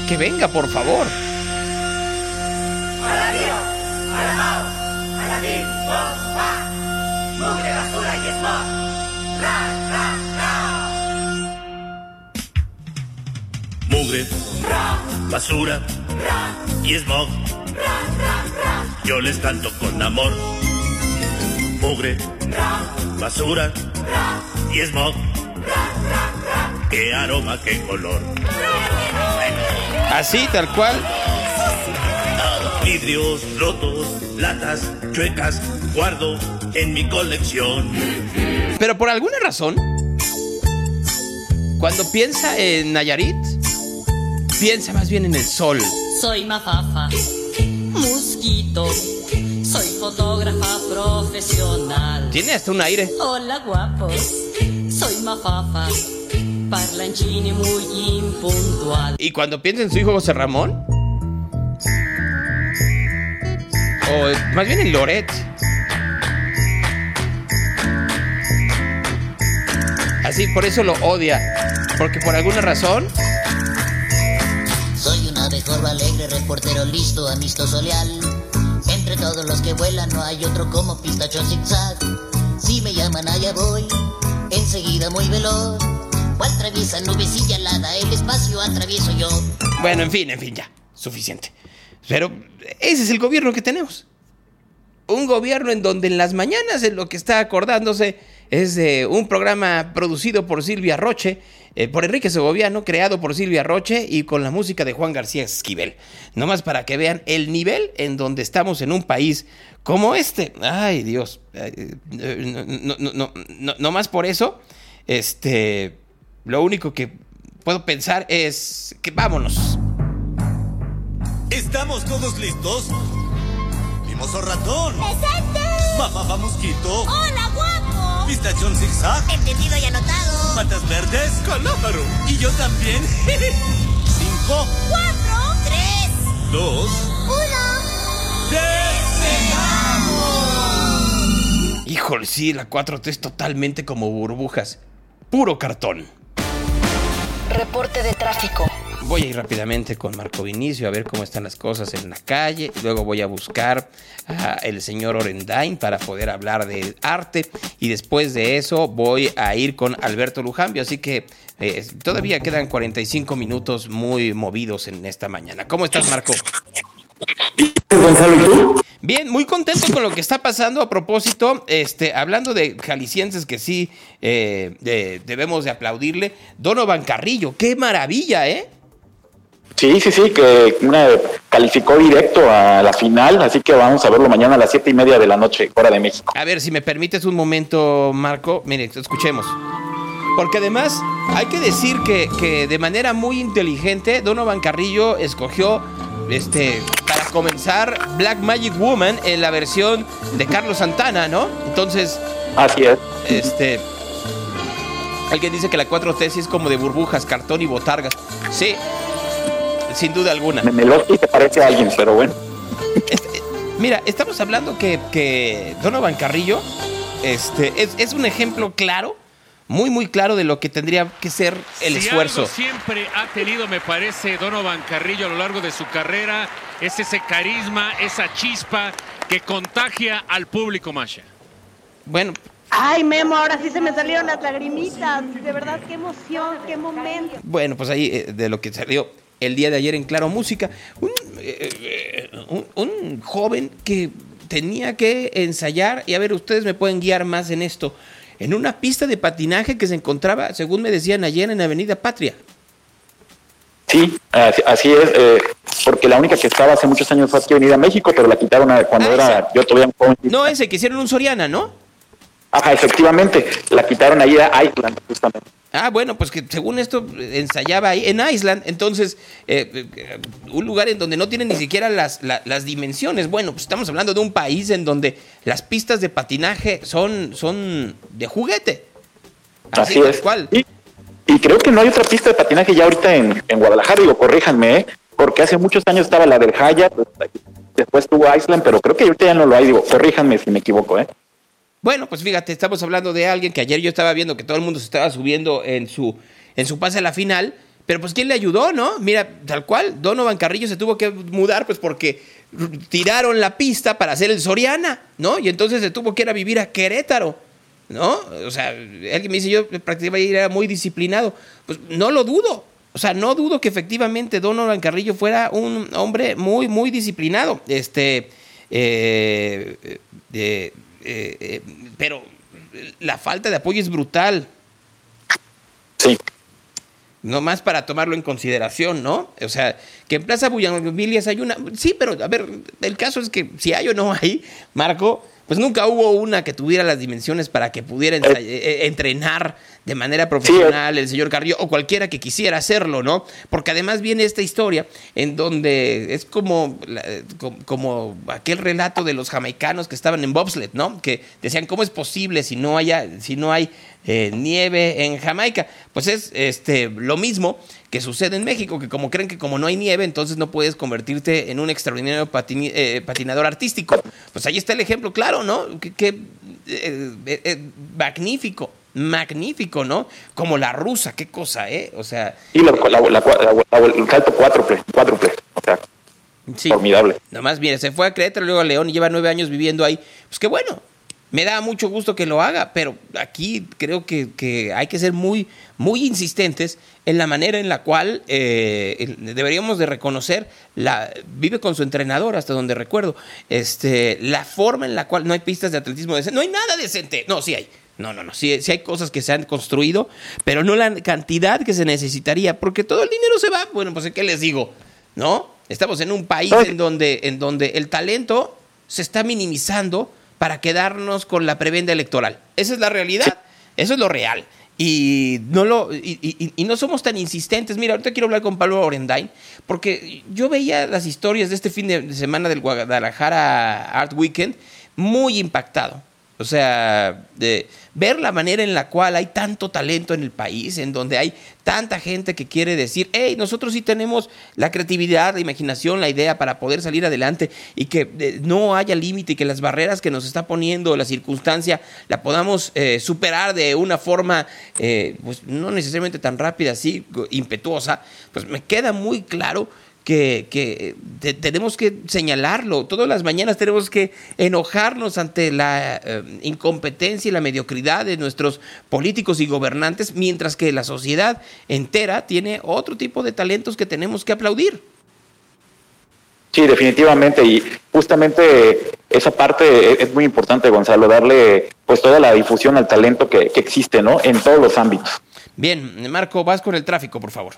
Que venga, por favor. Mugre, basura y smog. Yo les canto con amor. Mugre, basura y smog. Qué aroma, qué color. Así, tal cual. Vidrios rotos, latas chuecas, guardo en mi colección. Pero por alguna razón, cuando piensa en Nayarit, piensa más bien en el sol. Soy Mafafa, mosquito, soy fotógrafa profesional. Tiene hasta un aire. Hola guapos, soy Mafafa, parlanchini muy impuntual. Y cuando piensa en su hijo José Ramón, o más bien en Loret. Así, por eso lo odia. Porque por alguna razón Abejorro alegre, reportero listo, amistoso, leal. Entre todos los que vuelan no hay otro como pistacho zigzag. Si me llaman allá voy, enseguida muy veloz. Cual traviesa nubecilla alada, el espacio atravieso yo. Bueno, en fin, en fin, ya. Suficiente. Pero ese es el gobierno que tenemos. Un gobierno en donde en las mañanas en lo que está acordándose es de un programa producido por Silvia Roche, eh, por Enrique Segoviano, creado por Silvia Roche y con la música de Juan García Esquivel. Nomás para que vean el nivel en donde estamos en un país como este. Ay, Dios. No, no, no, no, no más por eso, este, lo único que puedo pensar es que vámonos. ¿Estamos todos listos? Mimoso ratón. ¡Presente! Mafafa mosquito. ¡Hola, guapo! Pistachón zigzag. Entendido y anotado. Patas verdes. Calámaro. Y yo también. Cinco, ¡Cuatro! ¡Tres! dos, ¡Uno! Híjole, sí, la 4T es totalmente como burbujas. Puro cartón. Reporte de tráfico. Voy a ir rápidamente con Marco Vinicio a ver cómo están las cosas en la calle. Luego voy a buscar a el señor Orendain para poder hablar del arte. Y después de eso voy a ir con Alberto Lujambio. Así que eh, todavía quedan 45 minutos muy movidos en esta mañana. ¿Cómo estás, Marco? Gonzalo, ¿y tú? Bien, muy contento con lo que está pasando. A propósito, este, hablando de jaliscienses que sí eh, de- debemos de aplaudirle, Donovan Carrillo, qué maravilla, ¿eh? Sí, sí, sí, que una calificó directo a la final, así que vamos a verlo mañana a las siete y media de la noche, hora de México. A ver, si me permites un momento, Marco, mire, escuchemos. Porque además hay que decir que, que de manera muy inteligente, Donovan Carrillo escogió este, para comenzar Black Magic Woman en la versión de Carlos Santana, ¿no? Entonces, Así es. este. Alguien dice que la 4T sí es como de burbujas, cartón y botargas. Sí, sin duda alguna. Me, me lo y te parece a alguien, pero bueno. Este, mira, estamos hablando que, que Donovan Carrillo este, es, es un ejemplo claro, muy, muy claro de lo que tendría que ser el Si esfuerzo. algo siempre ha tenido, me parece, Donovan Carrillo a lo largo de su carrera, es ese carisma, esa chispa que contagia al público, Masha. Bueno, Ay, Memo, ahora sí se me salieron las lagrimitas. De verdad, qué emoción, qué momento. bueno, pues ahí eh, de lo que salió el día de ayer en Claro Música, un, eh, eh, un- un joven que tenía que ensayar, y a ver, ustedes me pueden guiar más en esto, en una pista de patinaje que se encontraba, según me decían ayer, en Avenida Patria. Sí, así, es, eh, porque la única que estaba hace muchos años fue aquí Avenida México, pero la quitaron cuando Ah, era yo todavía un joven. No, ese que hicieron un Soriana, ¿no? Ajá, efectivamente, la quitaron ahí a Island, justamente. Ah, bueno, pues que según esto ensayaba ahí en Island, entonces eh, eh, un lugar en donde no tiene ni siquiera las, la- las dimensiones. Bueno, pues estamos hablando de un país en donde las pistas de patinaje son, son de juguete. Así, es. cual. Y, y creo que no hay otra pista de patinaje ya ahorita en, en Guadalajara, digo, corríjanme, ¿eh? porque hace muchos años estaba la del Hyatt, pues, después tuvo Island, pero creo que ahorita ya no lo hay, digo, corríjanme si me equivoco, ¿eh? Bueno, pues fíjate, estamos hablando de alguien que ayer yo estaba viendo que todo el mundo se estaba subiendo en su, en su pase a la final, pero pues ¿quién le ayudó, no? Mira, tal cual, Donovan Carrillo se tuvo que mudar pues porque tiraron la pista para hacer el Soriana, ¿no? Y entonces se tuvo que ir a vivir a Querétaro, ¿no? O sea, alguien me dice, yo prácticamente era muy disciplinado. Pues no lo dudo. O sea, no dudo que efectivamente Donovan Carrillo fuera un hombre muy, muy disciplinado. Este, eh, eh, eh, eh, pero la falta de apoyo es brutal. Sí. No más para tomarlo en consideración, ¿no? O sea, que en Plaza Bugambilias hay una... Sí, pero a ver, el caso es que si hay o no hay, Marco, pues nunca hubo una que tuviera las dimensiones para que pudiera ensay- eh, eh, entrenar de manera profesional el señor Carrillo o cualquiera que quisiera hacerlo, ¿no? Porque además viene esta historia en donde es como, eh, como aquel relato de los jamaicanos que estaban en bobsled, ¿no? Que decían, ¿cómo es posible si no, haya, si no hay eh, nieve en Jamaica? Pues es este, lo mismo que sucede en México, que como creen que como no hay nieve, entonces no puedes convertirte en un extraordinario eh, patinador artístico. Pues ahí está el ejemplo, claro, ¿no? Que, que, eh, eh, magnífico, magnífico, ¿no? Como la rusa, qué cosa, ¿eh? O sea, Y la- la- la- el salto cuádruple, cuádruple, o sea, sí. formidable. Nomás, mire, se fue a Querétaro, luego a León y lleva nueve años viviendo ahí. Pues qué bueno, me da mucho gusto que lo haga, pero aquí creo que, que hay que ser muy, muy insistentes en la manera en la cual eh, deberíamos de reconocer la vive con su entrenador hasta donde recuerdo. Este la forma en la cual no hay pistas de atletismo decente no hay nada decente no sí hay. No no no sí, sí hay cosas que se han construido pero no la cantidad que se necesitaría porque todo el dinero se va. Bueno pues qué les digo no estamos en un país en donde en donde el talento se está minimizando para quedarnos con la prebenda electoral esa es la realidad eso es lo real. Y no, lo, y, y- y no somos tan insistentes. Mira, ahorita quiero hablar con Pablo Orendain, porque yo veía las historias de este fin de semana del Guadalajara Art Weekend muy impactado. O sea, de ver la manera en la cual hay tanto talento en el país, en donde hay tanta gente que quiere decir, hey, nosotros sí tenemos la creatividad, la imaginación, la idea para poder salir adelante y que eh, no haya límite y que las barreras que nos está poniendo la circunstancia la podamos eh, superar de una forma, eh, pues no necesariamente tan rápida, así, impetuosa, pues me queda muy claro que, que te- tenemos que señalarlo. Todas las mañanas tenemos que enojarnos ante la eh, incompetencia y la mediocridad de nuestros políticos y gobernantes, mientras que la sociedad entera tiene otro tipo de talentos que tenemos que aplaudir. Sí, definitivamente. Y justamente esa parte es- es muy importante, Gonzalo, darle pues toda la difusión al talento que, que existe, ¿no? En todos los ámbitos. Bien, Marco, vas con el tráfico, por favor.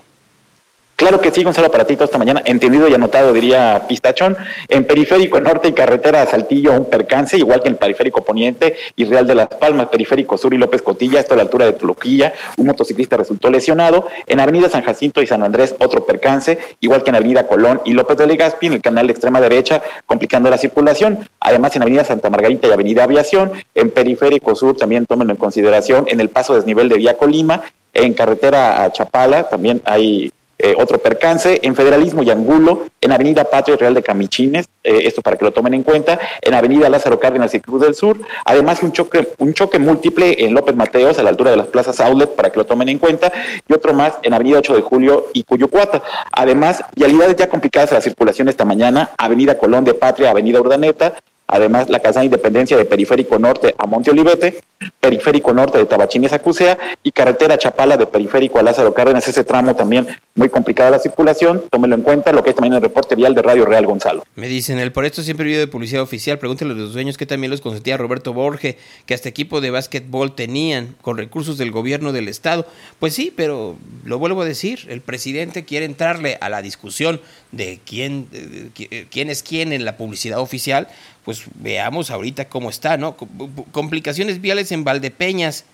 Claro que sí, Gonzalo, para ti toda esta mañana, entendido y anotado, diría Pistachón. En Periférico Norte y Carretera Saltillo, un percance, igual que en Periférico Poniente y Real de las Palmas, Periférico Sur y López Cotilla, esto a la altura de Tuluquilla, un motociclista resultó lesionado. En Avenida San Jacinto y San Andrés, otro percance, igual que en Avenida Colón y López de Legazpi, en el canal de extrema derecha, complicando la circulación. Además, en Avenida Santa Margarita y Avenida Aviación, en Periférico Sur, también tómenlo en consideración, en el paso desnivel de Vía Colima, en carretera a Chapala, también hay eh, otro percance, en Federalismo y Angulo, en Avenida Patria Real de Camichines, eh, esto para que lo tomen en cuenta, en Avenida Lázaro Cárdenas y Cruz del Sur, además un choque, un choque múltiple en López Mateos, a la altura de las plazas Outlet, para que lo tomen en cuenta, y otro más en Avenida 8 de Julio y Cuyucuata. Además, vialidades ya complicadas a la circulación esta mañana, Avenida Colón de Patria, Avenida Urdaneta, Además, la Casa de Independencia de Periférico Norte a Monte Olivete, Periférico Norte de Tabachines a Cusea y Carretera Chapala de Periférico a Lázaro Cárdenas. Ese tramo también muy complicada la circulación. Tómelo en cuenta, lo que es también el reporte vial de Radio Real Gonzalo. Me dicen, el por esto siempre video de publicidad oficial. Pregúntale a los dueños que también los consentía Roberto Borge, que hasta equipo de básquetbol tenían con recursos del gobierno del Estado. Pues sí, pero lo vuelvo a decir, el presidente quiere entrarle a la discusión de quién, de qui- quién es quién en la publicidad oficial. Pues veamos ahorita cómo está, ¿no? Com- Complicaciones viales en Valdepeñas,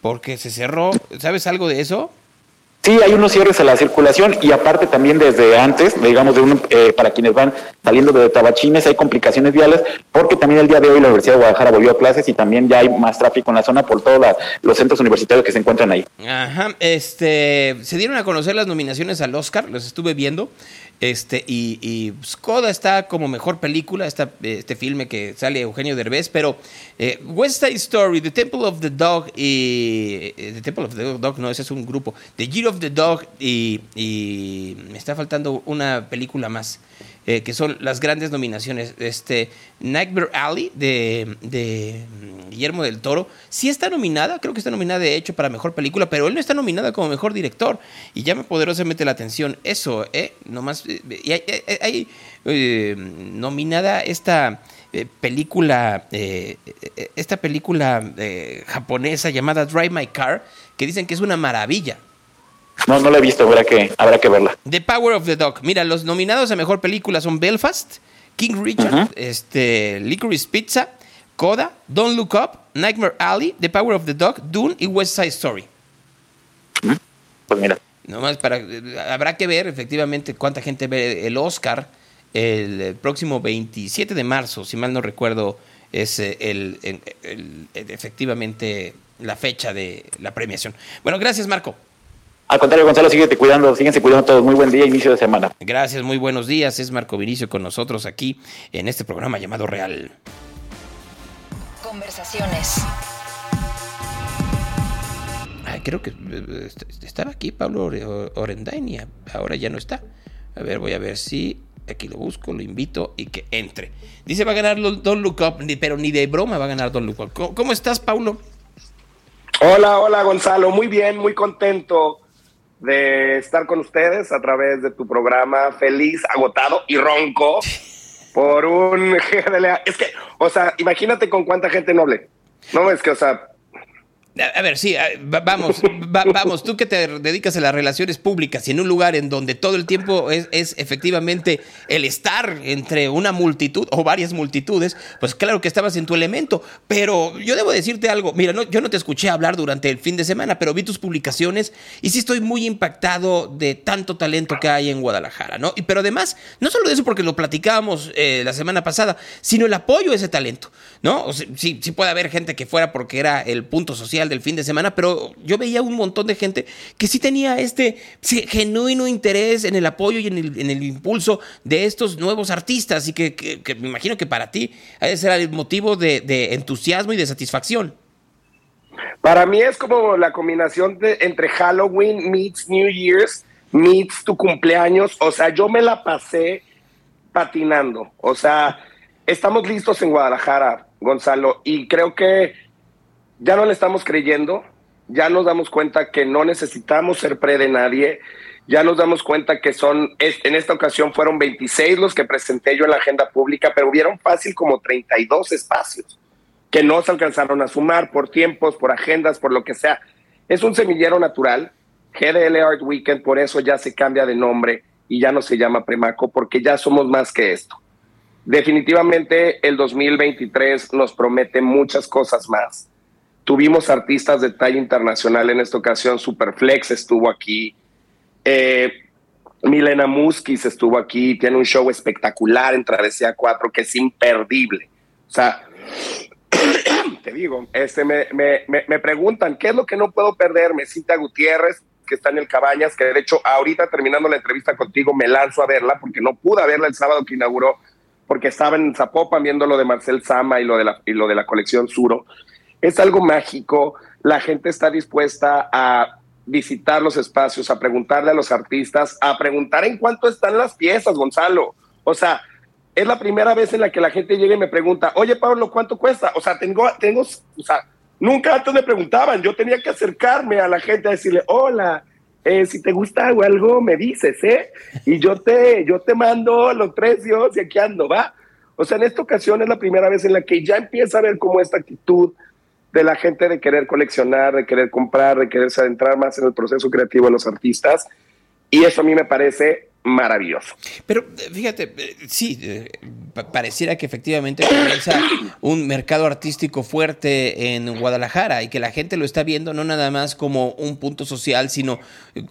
porque se cerró. ¿Sabes algo de eso? Sí, hay unos cierres a la circulación y aparte también desde antes, digamos, de un, eh, para quienes van saliendo de Tabachines, hay complicaciones viales porque también el día de hoy la Universidad de Guadalajara volvió a clases y también ya hay más tráfico en la zona por todos los centros universitarios que se encuentran ahí. Ajá, este, se dieron a conocer las nominaciones al Oscar, los estuve viendo, este, y, y Skoda está como mejor película, esta, este filme que sale Eugenio Derbez, pero eh, West Side Story, The Temple of the Dog y... eh, The Temple of the Dog, no, ese es un grupo, The Year of the Dog y, y me está faltando una película más. Eh, que son las grandes nominaciones. Este, Nightmare Alley de, de mm, Guillermo del Toro, sí está nominada, creo que está nominada de hecho para mejor película, pero él no está nominada como mejor director. Y llama poderosamente la atención eso, ¿eh? Nomás, eh, y hay, hay- hay, eh, nominada esta eh, película, eh, eh, esta película eh, japonesa llamada Drive My Car, que dicen que es una maravilla. No, no la he visto, habrá que, habrá que verla. The Power of the Dog. Mira, los nominados a mejor película son Belfast, King Richard, Ajá. este, Licorice Pizza, Coda, Don't Look Up, Nightmare Alley, The Power of the Dog, Dune y West Side Story. Pues mira. Nomás para, habrá que ver efectivamente cuánta gente ve el Oscar el, el próximo 27 de marzo, si mal no recuerdo, es eh, el, el- el- el- efectivamente la fecha de la premiación. Bueno, gracias Marco. Al contrario, Gonzalo, síguete cuidando, síguense cuidando todos. Muy buen día, inicio de semana. Gracias, muy buenos días. Es Marco Vinicio con nosotros aquí en este programa llamado Real. Conversaciones. Ay, creo que eh, est- estaba aquí Pablo Ore- Orendain y ahora ya no está. A ver, voy a ver si aquí lo busco, lo invito y que entre. Dice va a ganar Don't Look Up, ni- pero ni de broma va a ganar Don't Look Up. ¿Cómo, cómo estás, Paulo? Hola, hola Gonzalo, muy bien, muy contento de estar con ustedes a través de tu programa, feliz, agotado y ronco por un GDLA. Es que, o sea, imagínate con cuánta gente no hablé. No, es que, o sea, A, ver, sí, vamos, va- vamos, tú que te dedicas a las relaciones públicas y en un lugar en donde todo el tiempo es, es efectivamente el estar entre una multitud o varias multitudes, pues claro que estabas en tu elemento, pero yo debo decirte algo, mira, no, yo no te escuché hablar durante el fin de semana, pero vi tus publicaciones y sí estoy muy impactado de tanto talento que hay en Guadalajara, ¿no? Y, pero además, no solo eso porque lo platicábamos eh, la semana pasada, sino el apoyo a ese talento, ¿no? O sea, sí, sí puede haber gente que fuera porque era el punto social del fin de semana, pero yo veía un montón de gente que sí tenía este genuino interés en el apoyo y en el, impulso de estos nuevos artistas y que, me imagino que para ti ha de ser el motivo de, entusiasmo y de satisfacción. para mí es como la combinación entre Halloween meets New Year's meets tu cumpleaños. O sea, yo me la pasé patinando. O sea, estamos listos en Guadalajara, Gonzalo, y creo que ya no le estamos creyendo, ya nos damos cuenta que no necesitamos ser pre de nadie, ya nos damos cuenta que son, en esta ocasión fueron 26 los que presenté yo en la agenda pública, pero hubieron fácil como 32 espacios que no se alcanzaron a sumar por tiempos, por agendas, por lo que sea. Es un semillero natural. GDL Art Weekend, por eso ya se cambia de nombre y ya no se llama Premaco, porque ya somos más que esto. Definitivamente el 2023 nos promete muchas cosas más. Tuvimos artistas de talla internacional en esta ocasión, Superflex estuvo aquí, eh, Milena Muskis estuvo aquí, tiene un show espectacular en Travesía 4 que es imperdible. O sea, te digo, este, me, me, me, preguntan, ¿qué es lo que no puedo perderme? Cinta Gutiérrez, que está en el Cabañas, que de hecho ahorita terminando la entrevista contigo me lanzo a verla porque no pude verla el sábado que inauguró, porque estaba en Zapopan viendo lo de Marcel Sama y lo de la, y lo de la colección Suro. Es algo mágico, la gente está dispuesta a visitar los espacios, a preguntarle a los artistas, a preguntar en cuánto están las piezas, Gonzalo. O sea, es la primera vez en la que la gente llega y me pregunta, oye Pablo, ¿cuánto cuesta? O sea, tengo, tengo, o sea, nunca antes me preguntaban, yo tenía que acercarme a la gente a decirle, hola, eh, si te gusta algo, me dices, ¿eh? Y yo te, yo te mando los precios y aquí ando, ¿va? O sea, en esta ocasión es la primera vez en la que ya empieza a ver como esta actitud de la gente de querer coleccionar, de querer comprar, de quererse adentrar más en el proceso creativo de los artistas. Y eso a mí me parece maravilloso. Pero eh, fíjate, eh, sí, eh, pa- pareciera que efectivamente comienza un mercado artístico fuerte en Guadalajara y que la gente lo está viendo no nada más como un punto social, sino,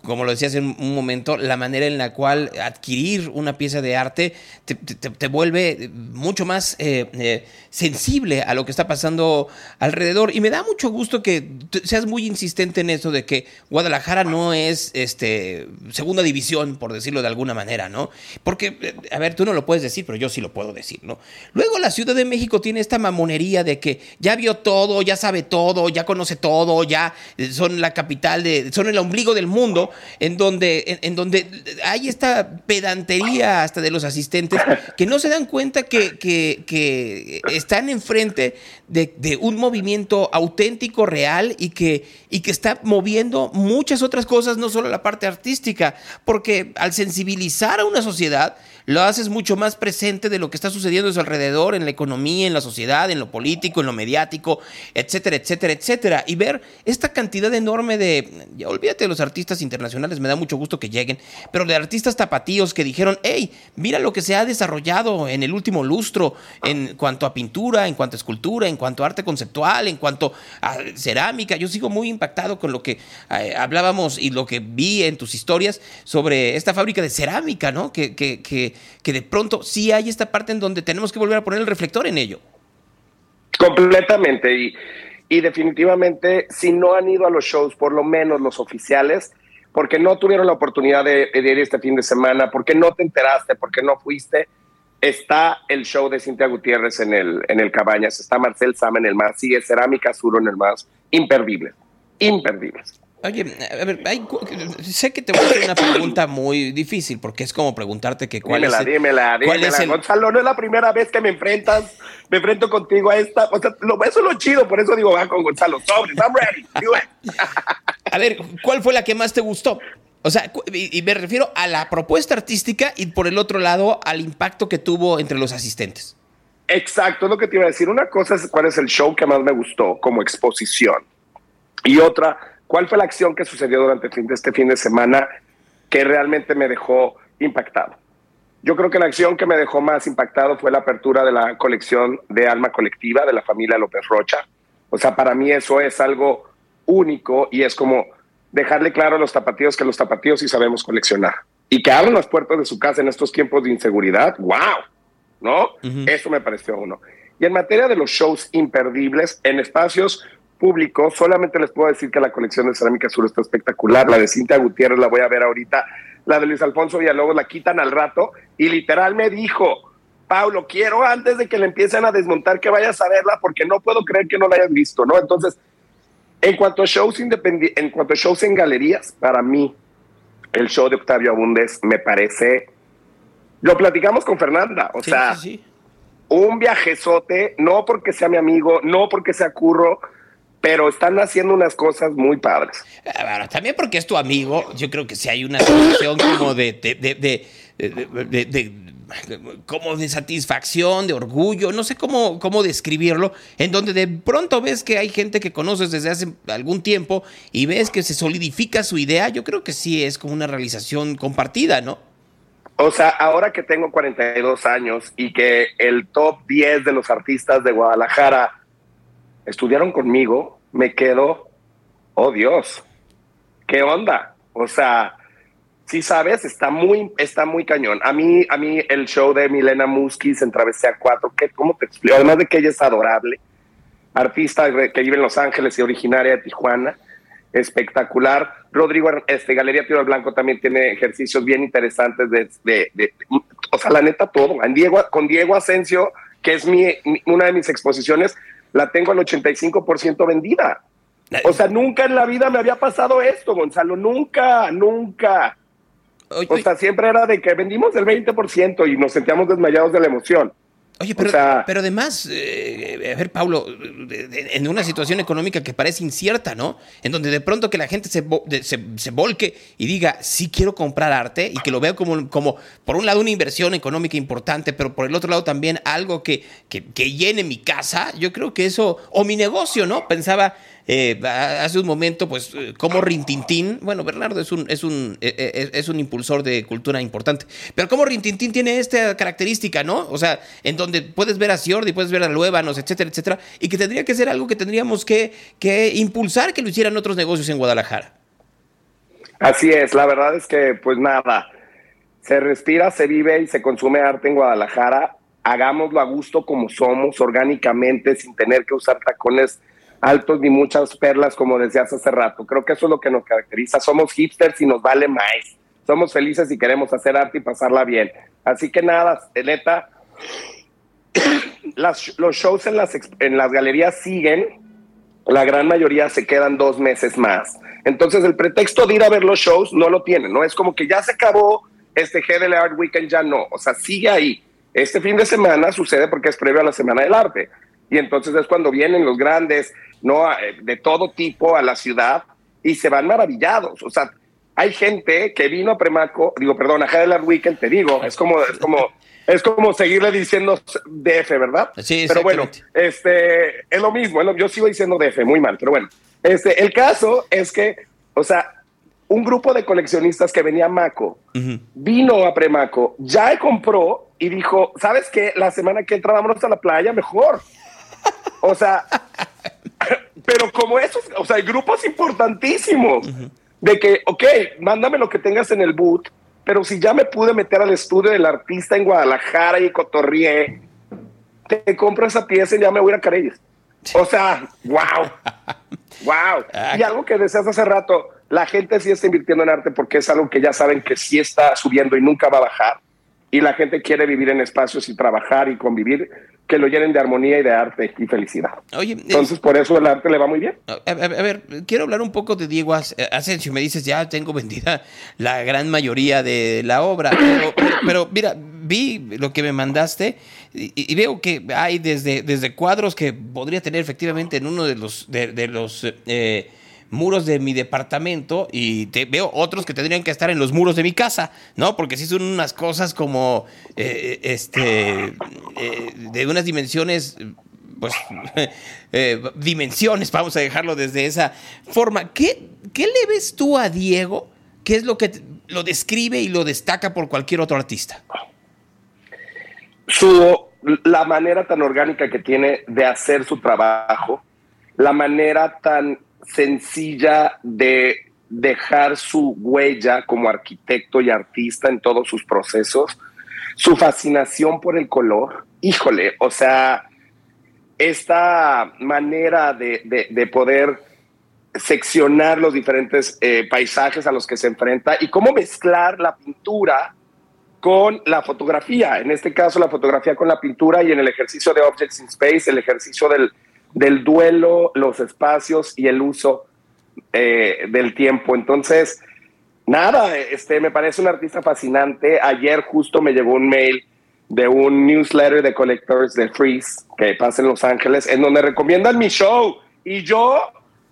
como lo decías en un momento, la manera en la cual adquirir una pieza de arte te, te- te vuelve mucho más sensible a lo que está pasando alrededor. Y me da mucho gusto que seas muy insistente en eso de que Guadalajara no es este segunda división, por decirlo de alguna manera, ¿no? Porque, eh, a ver, tú no lo puedes decir, pero yo sí lo puedo decir, ¿no? Luego la Ciudad de México tiene esta mamonería de que ya vio todo, ya sabe todo, ya conoce todo, ya eh, son la capital de, son el ombligo del mundo, en donde, en, donde hay esta pedantería hasta de los asistentes que no se dan cuenta que, están enfrente de, de un movimiento auténtico, real y que, y que está moviendo muchas otras cosas, no solo la parte artística, porque al sensibilizar a una sociedad, lo haces mucho más presente de lo que está sucediendo a su alrededor, en la economía, en la sociedad, en lo político, en lo mediático, etcétera, etcétera, etcétera. Y ver esta cantidad enorme de, olvídate de los artistas internacionales, me da mucho gusto que lleguen, pero de artistas tapatíos que dijeron, hey, mira lo que se ha desarrollado en el último lustro en cuanto a pintura, en cuanto a escultura, en cuanto a arte conceptual, en cuanto a cerámica. Yo sigo muy impactado con lo que eh, hablábamos y lo que vi en tus historias sobre esta fábrica de cerámica, ¿no? Que, que, que, que de pronto sí hay esta parte en donde tenemos que volver a poner el reflector en ello. Completamente. Y, y definitivamente, si no han ido a los shows, por lo menos los oficiales, porque no tuvieron la oportunidad de, de ir este fin de semana, porque no te enteraste, porque no fuiste, está el show de Cintia Gutiérrez en el, en el Cabañas, está Marcel Sama en el más, sigue Cerámica Suro en el más, imperdible, imperdibles. Oye, a ver, hay, sé que te voy a hacer una pregunta muy difícil, porque es como preguntarte que cuál dímela, es el, dímela, cuál dímela, es el- Gonzalo, no es la primera vez que me enfrentas, me enfrento contigo a esta, o sea, lo, eso es lo chido, por eso digo, va con Gonzalo, sobres, I'm ready. A ver, ¿cuál fue la que más te gustó? O sea, y, y me refiero a la propuesta artística y por el otro lado al impacto que tuvo entre los asistentes. Exacto, es lo que te iba a decir. Una cosa es cuál es el show que más me gustó como exposición. Y otra, cuál fue la acción que sucedió durante el fin de este fin de semana que realmente me dejó impactado. Yo creo que la acción que me dejó más impactado fue la apertura de la colección de Alma Colectiva de la familia López Rocha. O sea, para mí eso es algo único y es como dejarle claro a los tapatíos que los tapatíos sí sabemos coleccionar. Y que abran las puertas de su casa en estos tiempos de inseguridad, wow, ¿no? Eso me pareció uno. Y en materia de los shows imperdibles, en espacios públicos, solamente les puedo decir que la colección de Cerámica Sur está espectacular. La de Cintia Gutiérrez la voy a ver ahorita. La de Luis Alfonso Villalobos la quitan al rato. Y literal me dijo, Paulo, quiero antes de que le empiecen a desmontar que vayas a verla porque no puedo creer que no la hayas visto, ¿no? Entonces, en cuanto a shows en cuanto a shows en galerías, para mí, el show de Octavio Abundes me parece. Lo platicamos con Fernanda, o sea, un viajezote, no porque sea mi amigo, no porque sea curro, pero están haciendo unas cosas muy padres. Ahora, también porque es tu amigo, yo creo que si hay una situación como de- de- de- de- como de satisfacción, de orgullo, no sé cómo, cómo describirlo, en donde de pronto ves que hay gente que conoces desde hace algún tiempo y ves que se solidifica su idea, yo creo que sí es como una realización compartida, ¿no? O sea, ahora que tengo 42 años y que el top 10 de los artistas de Guadalajara estudiaron conmigo, me quedo, oh Dios, ¿qué onda? O sea, sí sabes, está muy, está muy cañón. A mí, a mí el show de Milena Muskis en Travesía 4, ¿qué, ¿cómo te explico? Además de que ella es adorable, artista que vive en Los Ángeles y originaria de Tijuana, espectacular. Rodrigo, este, Galería Tiro al Blanco también tiene ejercicios bien interesantes de, o sea, la neta todo. En Diego, con Diego Asensio, que es una de mis exposiciones, la tengo al 85% vendida. O sea, nunca en la vida me había pasado esto, Gonzalo, nunca, nunca. O sea, siempre era de que vendimos el 20% y nos sentíamos desmayados de la emoción. Oye, pero, O sea- pero además, eh, a ver, Pablo, en una situación económica que parece incierta, ¿no? En donde de pronto que la gente se, se, se volque y diga, sí quiero comprar arte y que lo veo como, como, por un lado, una inversión económica importante, pero por el otro lado también algo que, que, que llene mi casa, yo creo que eso, o mi negocio, ¿no? Pensaba eh, hace un momento, pues, eh, como Rintintín, bueno, Bernardo es un, es, un, eh, eh, es un impulsor de cultura importante, pero como Rintintín tiene esta característica, ¿no? O sea, en donde puedes ver a Ciordi, puedes ver a Luébanos, etcétera, etcétera, y que tendría que ser algo que tendríamos que, que impulsar que lo hicieran otros negocios en Guadalajara. Así es, la verdad es que, pues nada, se respira, se vive y se consume arte en Guadalajara. Hagámoslo a gusto como somos, orgánicamente, sin tener que usar tacones altos ni muchas perlas, como decías hace rato. Creo que eso es lo que nos caracteriza. Somos hipsters y nos vale más. Somos felices y queremos hacer arte y pasarla bien. Así que nada, neta, las- los shows en las, en las galerías siguen, la gran mayoría se quedan dos meses más. Entonces el pretexto de ir a ver los shows no lo tienen, ¿no? Es como que ya se acabó este GDL Art Weekend, ya no, o sea, sigue ahí. Este fin de semana sucede porque es previo a la Semana del Arte. Y entonces es cuando vienen los grandes, ¿no? Eh, De todo tipo a la ciudad y se van maravillados. O sea, hay gente que vino a Premaco, digo, perdón, a Headland Weekend, te digo, es como, es como, es como seguirle diciendo DF, ¿verdad? Sí, Pero bueno, este, es lo mismo, yo sigo diciendo DF, muy mal, pero bueno. Este, el caso es que, o sea, un grupo de coleccionistas que venía a Maco vino a Premaco, ya compró y dijo, ¿sabes qué? La semana que entra vámonos a la playa, mejor. O sea, pero como esos, o sea, hay grupos importantísimos de que, ok, mándame lo que tengas en el boot, pero si ya me pude meter al estudio del artista en Guadalajara y cotorrié, te compro esa pieza y ya me voy a Careyes. O sea, wow, wow. Y algo que deseas hace rato, la gente sí está invirtiendo en arte porque es algo que ya saben que sí está subiendo y nunca va a bajar. Y la gente quiere vivir en espacios y trabajar y convivir que lo llenen de armonía y de arte y felicidad. Oye, Entonces, por eso el arte le va muy bien. A, a- a ver, quiero hablar un poco de Diego As- Asensio. Me dices, ya tengo vendida la gran mayoría de la obra. Pero, pero- pero mira, vi lo que me mandaste y, y veo que hay desde, desde cuadros que podría tener efectivamente en uno de los, de, de los eh, muros de mi departamento y te, veo otros que tendrían que estar en los muros de mi casa, ¿no? Porque sí son unas cosas como, eh, este, eh, de unas dimensiones pues, eh, dimensiones, vamos a dejarlo desde esa forma. ¿Qué, ¿Qué le ves tú a Diego? ¿Qué es lo que lo describe y lo destaca por cualquier otro artista? su la manera tan orgánica que tiene de hacer su trabajo, la manera tan sencilla de dejar su huella como arquitecto y artista en todos sus procesos, su fascinación por el color, híjole, o sea, esta manera de, de- de poder seccionar los diferentes eh, paisajes a los que se enfrenta y cómo mezclar la pintura con la fotografía, en este caso la fotografía con la pintura y en el ejercicio de Objects in Space, el ejercicio del, del duelo, los espacios y el uso eh, del tiempo. Entonces, nada, este, me parece un artista fascinante. Ayer justo me llegó un mail de un newsletter de Collectors de Freeze, que pasa en Los Ángeles, en donde recomiendan mi show. Y yo,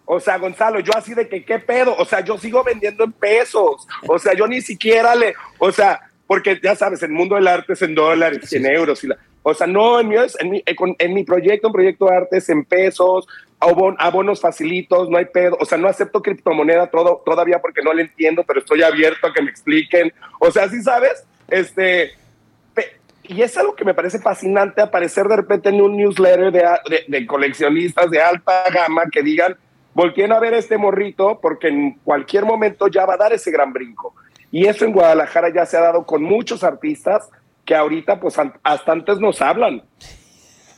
o sea, Gonzalo, yo así de que, ¿qué pedo? O sea, yo sigo vendiendo en pesos. O sea, yo ni siquiera le, o sea, porque ya sabes, el mundo del arte es en dólares, en euros. Y la, o sea, no, en mi, en, mi, eh, en mi proyecto, un proyecto de arte es en pesos, abon- abonos facilitos, no hay pedo. O sea, no acepto criptomoneda todo, todavía porque no le entiendo, pero estoy abierto a que me expliquen. O sea, sí sabes, este, y es algo que me parece fascinante aparecer de repente en un newsletter de, de- de coleccionistas de alta gama que digan, volteen a ver este morrito porque en cualquier momento ya va a dar ese gran brinco. Y eso en Guadalajara ya se ha dado con muchos artistas que ahorita pues hasta antes nos hablan.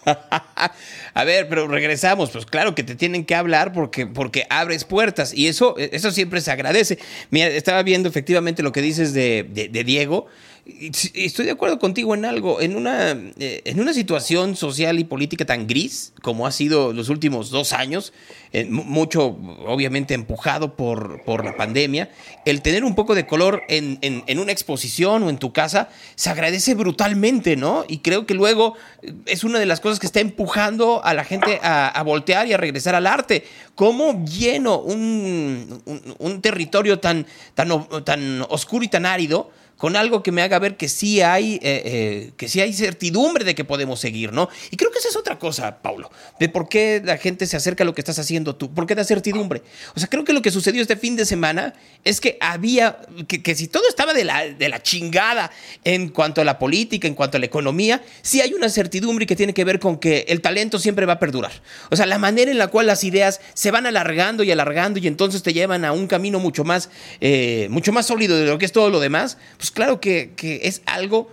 A ver, pero regresamos. Pues claro que te tienen que hablar porque, porque abres puertas y eso, eso siempre se agradece. Mira, estaba viendo efectivamente lo que dices de, de- de Diego. Estoy de acuerdo contigo en algo. En una, eh, en una situación social y política tan gris como ha sido los últimos dos años, eh, mu- mucho obviamente empujado por, por la pandemia, el tener un poco de color en, en- una exposición o en tu casa se agradece brutalmente, ¿no? Y creo que luego eh, es una de las cosas que está empujando a la gente a, voltear y a regresar al arte. ¿Cómo lleno un, un- un territorio tan, tan, tan oscuro y tan árido? Con algo que me haga ver que sí hay eh, eh, que sí hay certidumbre de que podemos seguir, ¿no? Y creo que esa es otra cosa, Paulo, de por qué la gente se acerca a lo que estás haciendo tú, por qué da certidumbre. O sea, creo que lo que sucedió este fin de semana es que había, que, que si todo estaba de la, de la chingada en cuanto a la política, en cuanto a la economía, sí hay una certidumbre que tiene que ver con que el talento siempre va a perdurar. O sea, la manera en la cual las ideas se van alargando y alargando y entonces te llevan a un camino mucho más, eh, mucho más sólido de lo que es todo lo demás, claro que, que es algo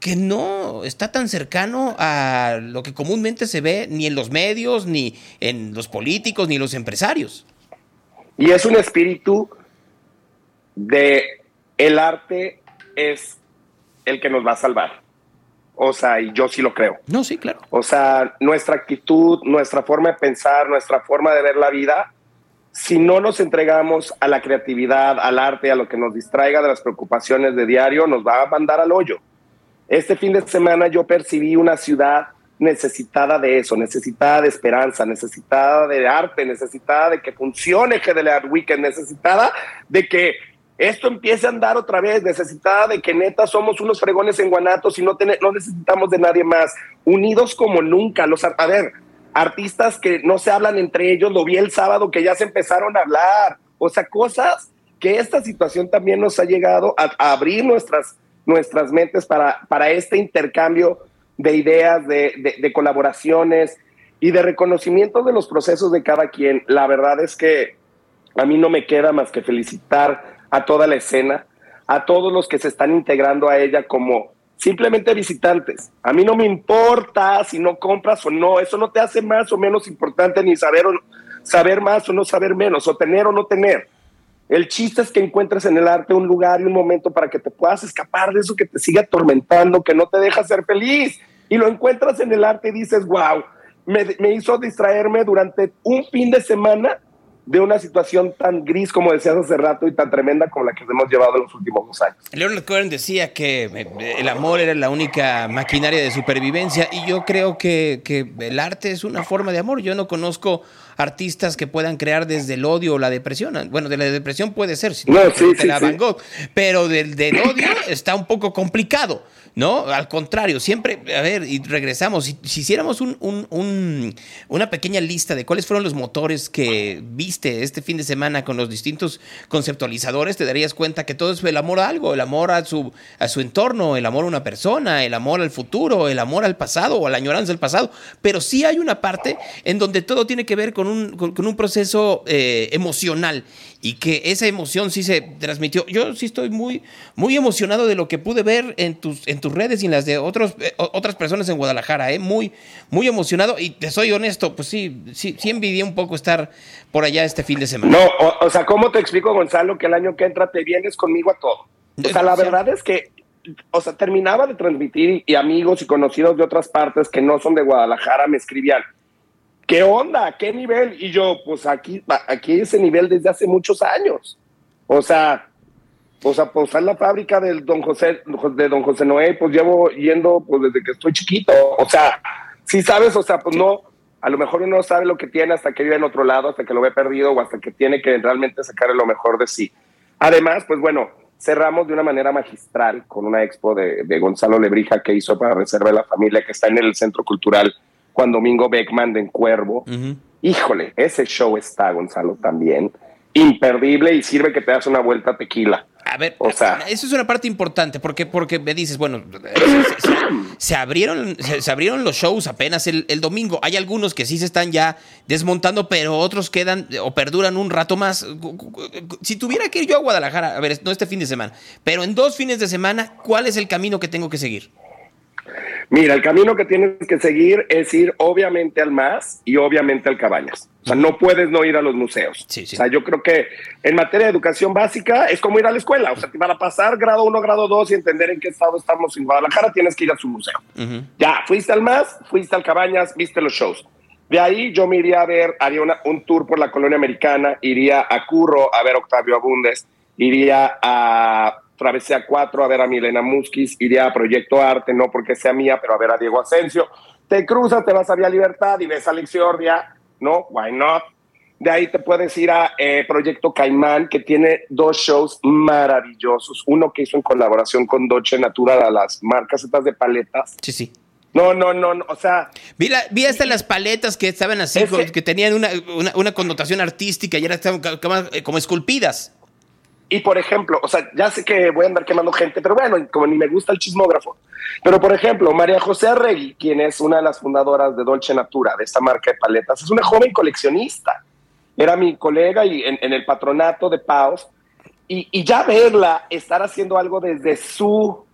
que no está tan cercano a lo que comúnmente se ve ni en los medios, ni en los políticos, ni en los empresarios. Y es un espíritu de el arte es el que nos va a salvar. O sea, y yo sí lo creo. No, sí, claro. O sea, nuestra actitud, nuestra forma de pensar, nuestra forma de ver la vida, si no nos entregamos a la creatividad, al arte, a lo que nos distraiga de las preocupaciones de diario, nos va a mandar al hoyo. Este fin de semana yo percibí una ciudad necesitada de eso, necesitada de esperanza, necesitada de arte, necesitada de que funcione GDL Art Weekend, necesitada de que esto empiece a andar otra vez, necesitada de que neta somos unos fregones en Guanatos y no, no necesitamos de nadie más, unidos como nunca, los, a ver, artistas que no se hablan entre ellos, lo vi el sábado que ya se empezaron a hablar, o sea, cosas que esta situación también nos ha llegado a, abrir nuestras, nuestras mentes para, para este intercambio de ideas, de, de colaboraciones y de reconocimiento de los procesos de cada quien. La verdad es que a mí no me queda más que felicitar a toda la escena, a todos los que se están integrando a ella como simplemente visitantes. A mí no me importa si no compras o no, eso no te hace más o menos importante ni saber, o, saber más o no saber menos, o tener o no tener. El chiste es que encuentres en el arte un lugar y un momento para que te puedas escapar de eso que te sigue atormentando, que no te deja ser feliz. Y lo encuentras en el arte y dices, wow, me, me hizo distraerme durante un fin de semana de una situación tan gris como decías hace rato y tan tremenda como la que hemos llevado en los últimos años. Leonard Cohen decía que eh, el amor era la única maquinaria de supervivencia y yo creo que, que el arte es una forma de amor. Yo no conozco artistas que puedan crear desde el odio o la depresión. Bueno, de la depresión puede ser, si no, sí, sí, la Van Gogh, pero del, del odio está un poco complicado. ¿no? Al contrario, siempre, a ver, y regresamos, si, hiciéramos un, un, una pequeña lista de cuáles fueron los motores que viste este fin de semana con los distintos conceptualizadores, te darías cuenta que todo es el amor a algo, el amor a su, a su entorno, el amor a una persona, el amor al futuro, el amor al pasado o a la añoranza del pasado, pero sí hay una parte en donde todo tiene que ver con un, con, un proceso eh, emocional y que esa emoción sí se transmitió. Yo sí estoy muy, muy emocionado de lo que pude ver en tus, en tus redes y en las de otros, eh, otras personas en Guadalajara, ¿eh? muy, muy emocionado y te soy honesto, pues sí, sí, sí envidié un poco estar por allá este fin de semana. No, o, sea, ¿cómo te explico, Gonzalo, que el año que entra te vienes conmigo a todo? O sea, la verdad es que, o sea, terminaba de transmitir y amigos y conocidos de otras partes que no son de Guadalajara me escribían, ¿qué onda? ¿Qué nivel? Y yo, pues aquí, aquí ese nivel desde hace muchos años. O sea, o sea, pues en la fábrica del don José, de don José Noé, pues llevo yendo pues desde que estoy chiquito. O sea, si sabes, o sea, pues no, a lo mejor uno sabe lo que tiene hasta que vive en otro lado, hasta que lo ve perdido o hasta que tiene que realmente sacar lo mejor de sí. Además, pues bueno, cerramos de una manera magistral con una expo de, de Gonzalo Lebrija que hizo para Reserva de la Familia, que está en el Centro Cultural Juan Domingo Beckman de Cuervo. Híjole, ese show está, Gonzalo, también. Imperdible y sirve que te das una vuelta a tequila. A ver, o sea, eso es una parte importante porque, porque me dices, bueno, se, abrieron, se, abrieron los shows apenas el, domingo. Hay algunos que sí se están ya desmontando, pero otros quedan o perduran un rato más. Si tuviera que ir yo a Guadalajara, a ver, no este fin de semana, pero en dos fines de semana, ¿cuál es el camino que tengo que seguir? Mira, el camino que tienes que seguir es ir obviamente al MAS y obviamente al Cabañas. O sea, no puedes no ir a los museos. O sea, yo creo que en materia de educación básica es como ir a la escuela. O sea, para pasar grado 1, grado 2 y entender en qué estado estamos en Guadalajara, tienes que ir a su museo. Ya, fuiste al MAS, fuiste al Cabañas, viste los shows. De ahí yo me iría a ver, haría un tour por la colonia americana, iría a Curro a ver Octavio Abundes, iría a Travesía 4 a ver a Milena Musquiz, iría a Proyecto Arte, no porque sea mía, pero a ver a Diego Asensio. Te cruzas, te vas a Vía Libertad y ves a Alexiordia, ¿no? Why not? De ahí te puedes ir a eh, Proyecto Caimán, que tiene dos shows maravillosos. Uno que hizo en colaboración con Dolce Natura, a las marcas estas de paletas. Sí, sí. No, no, no, no, o sea... Vi, la, vi hasta las paletas que estaban así, que, tenían una, una, connotación artística y eran como esculpidas. Y por ejemplo, o sea, ya sé que voy a andar quemando gente, pero bueno, como ni me gusta el chismógrafo. Pero por ejemplo, María José Arregui, quien es una de las fundadoras de Dolce Natura, de esta marca de paletas, es una joven coleccionista. Era mi colega y en, el patronato de Paus. Y, y ya verla estar haciendo algo desde su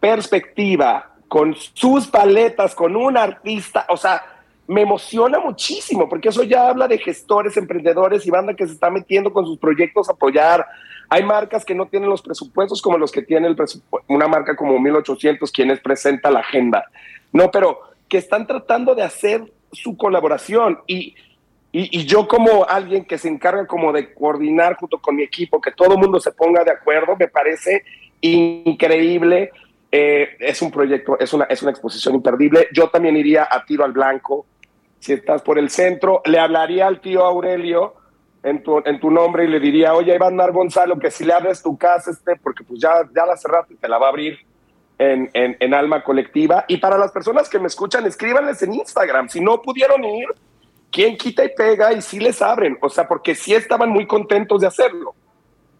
perspectiva, con sus paletas, con un artista, o sea, me emociona muchísimo, porque eso ya habla de gestores, emprendedores y banda que se está metiendo con sus proyectos a apoyar hay marcas que no tienen los presupuestos como los que tiene el una marca como 1800, quienes presenta la agenda. No, pero que están tratando de hacer su colaboración y, y, yo como alguien que se encarga como de coordinar junto con mi equipo, que todo el mundo se ponga de acuerdo, me parece increíble. Eh, es un proyecto, es una, es una exposición imperdible. Yo también iría a tiro al blanco. Si estás por el centro, le hablaría al tío Aurelio en tu, en tu nombre y le diría, oye, Iván Mar Gonzalo, que si le abres tu casa, este, porque pues ya, ya la cerraste, te la va a abrir en, en, en Alma Colectiva. Y para las personas que me escuchan, escríbanles en Instagram. Si no pudieron ir, ¿quién quita y pega? Y sí les abren. O sea, porque sí estaban muy contentos de hacerlo.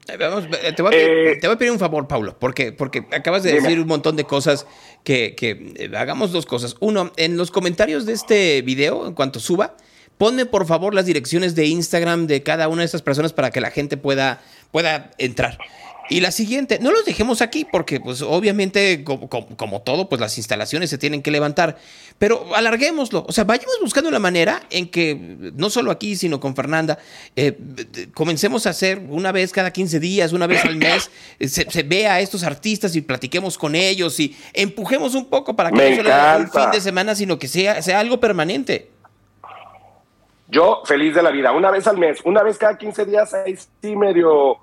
Eh, vamos, eh, te, voy a pedir, te, voy a pedir, un favor, Paulo, porque, porque acabas de Dime. decir un montón de cosas que, que eh, hagamos dos cosas. Uno, en los comentarios de este video, en cuanto suba, ponme por favor las direcciones de Instagram de cada una de estas personas para que la gente pueda, pueda entrar. Y la siguiente, no los dejemos aquí porque pues obviamente como, como, como, todo, pues las instalaciones se tienen que levantar, pero alarguémoslo, o sea, vayamos buscando la manera en que no solo aquí, sino con Fernanda, eh, comencemos a hacer una vez cada 15 días, una vez al mes, se, se, vea a estos artistas y platiquemos con ellos y empujemos un poco para que Me no solo sea un fin de semana, sino que sea, sea algo permanente. Yo feliz de la vida, una vez al mes, una vez cada 15 días, ahí sí medio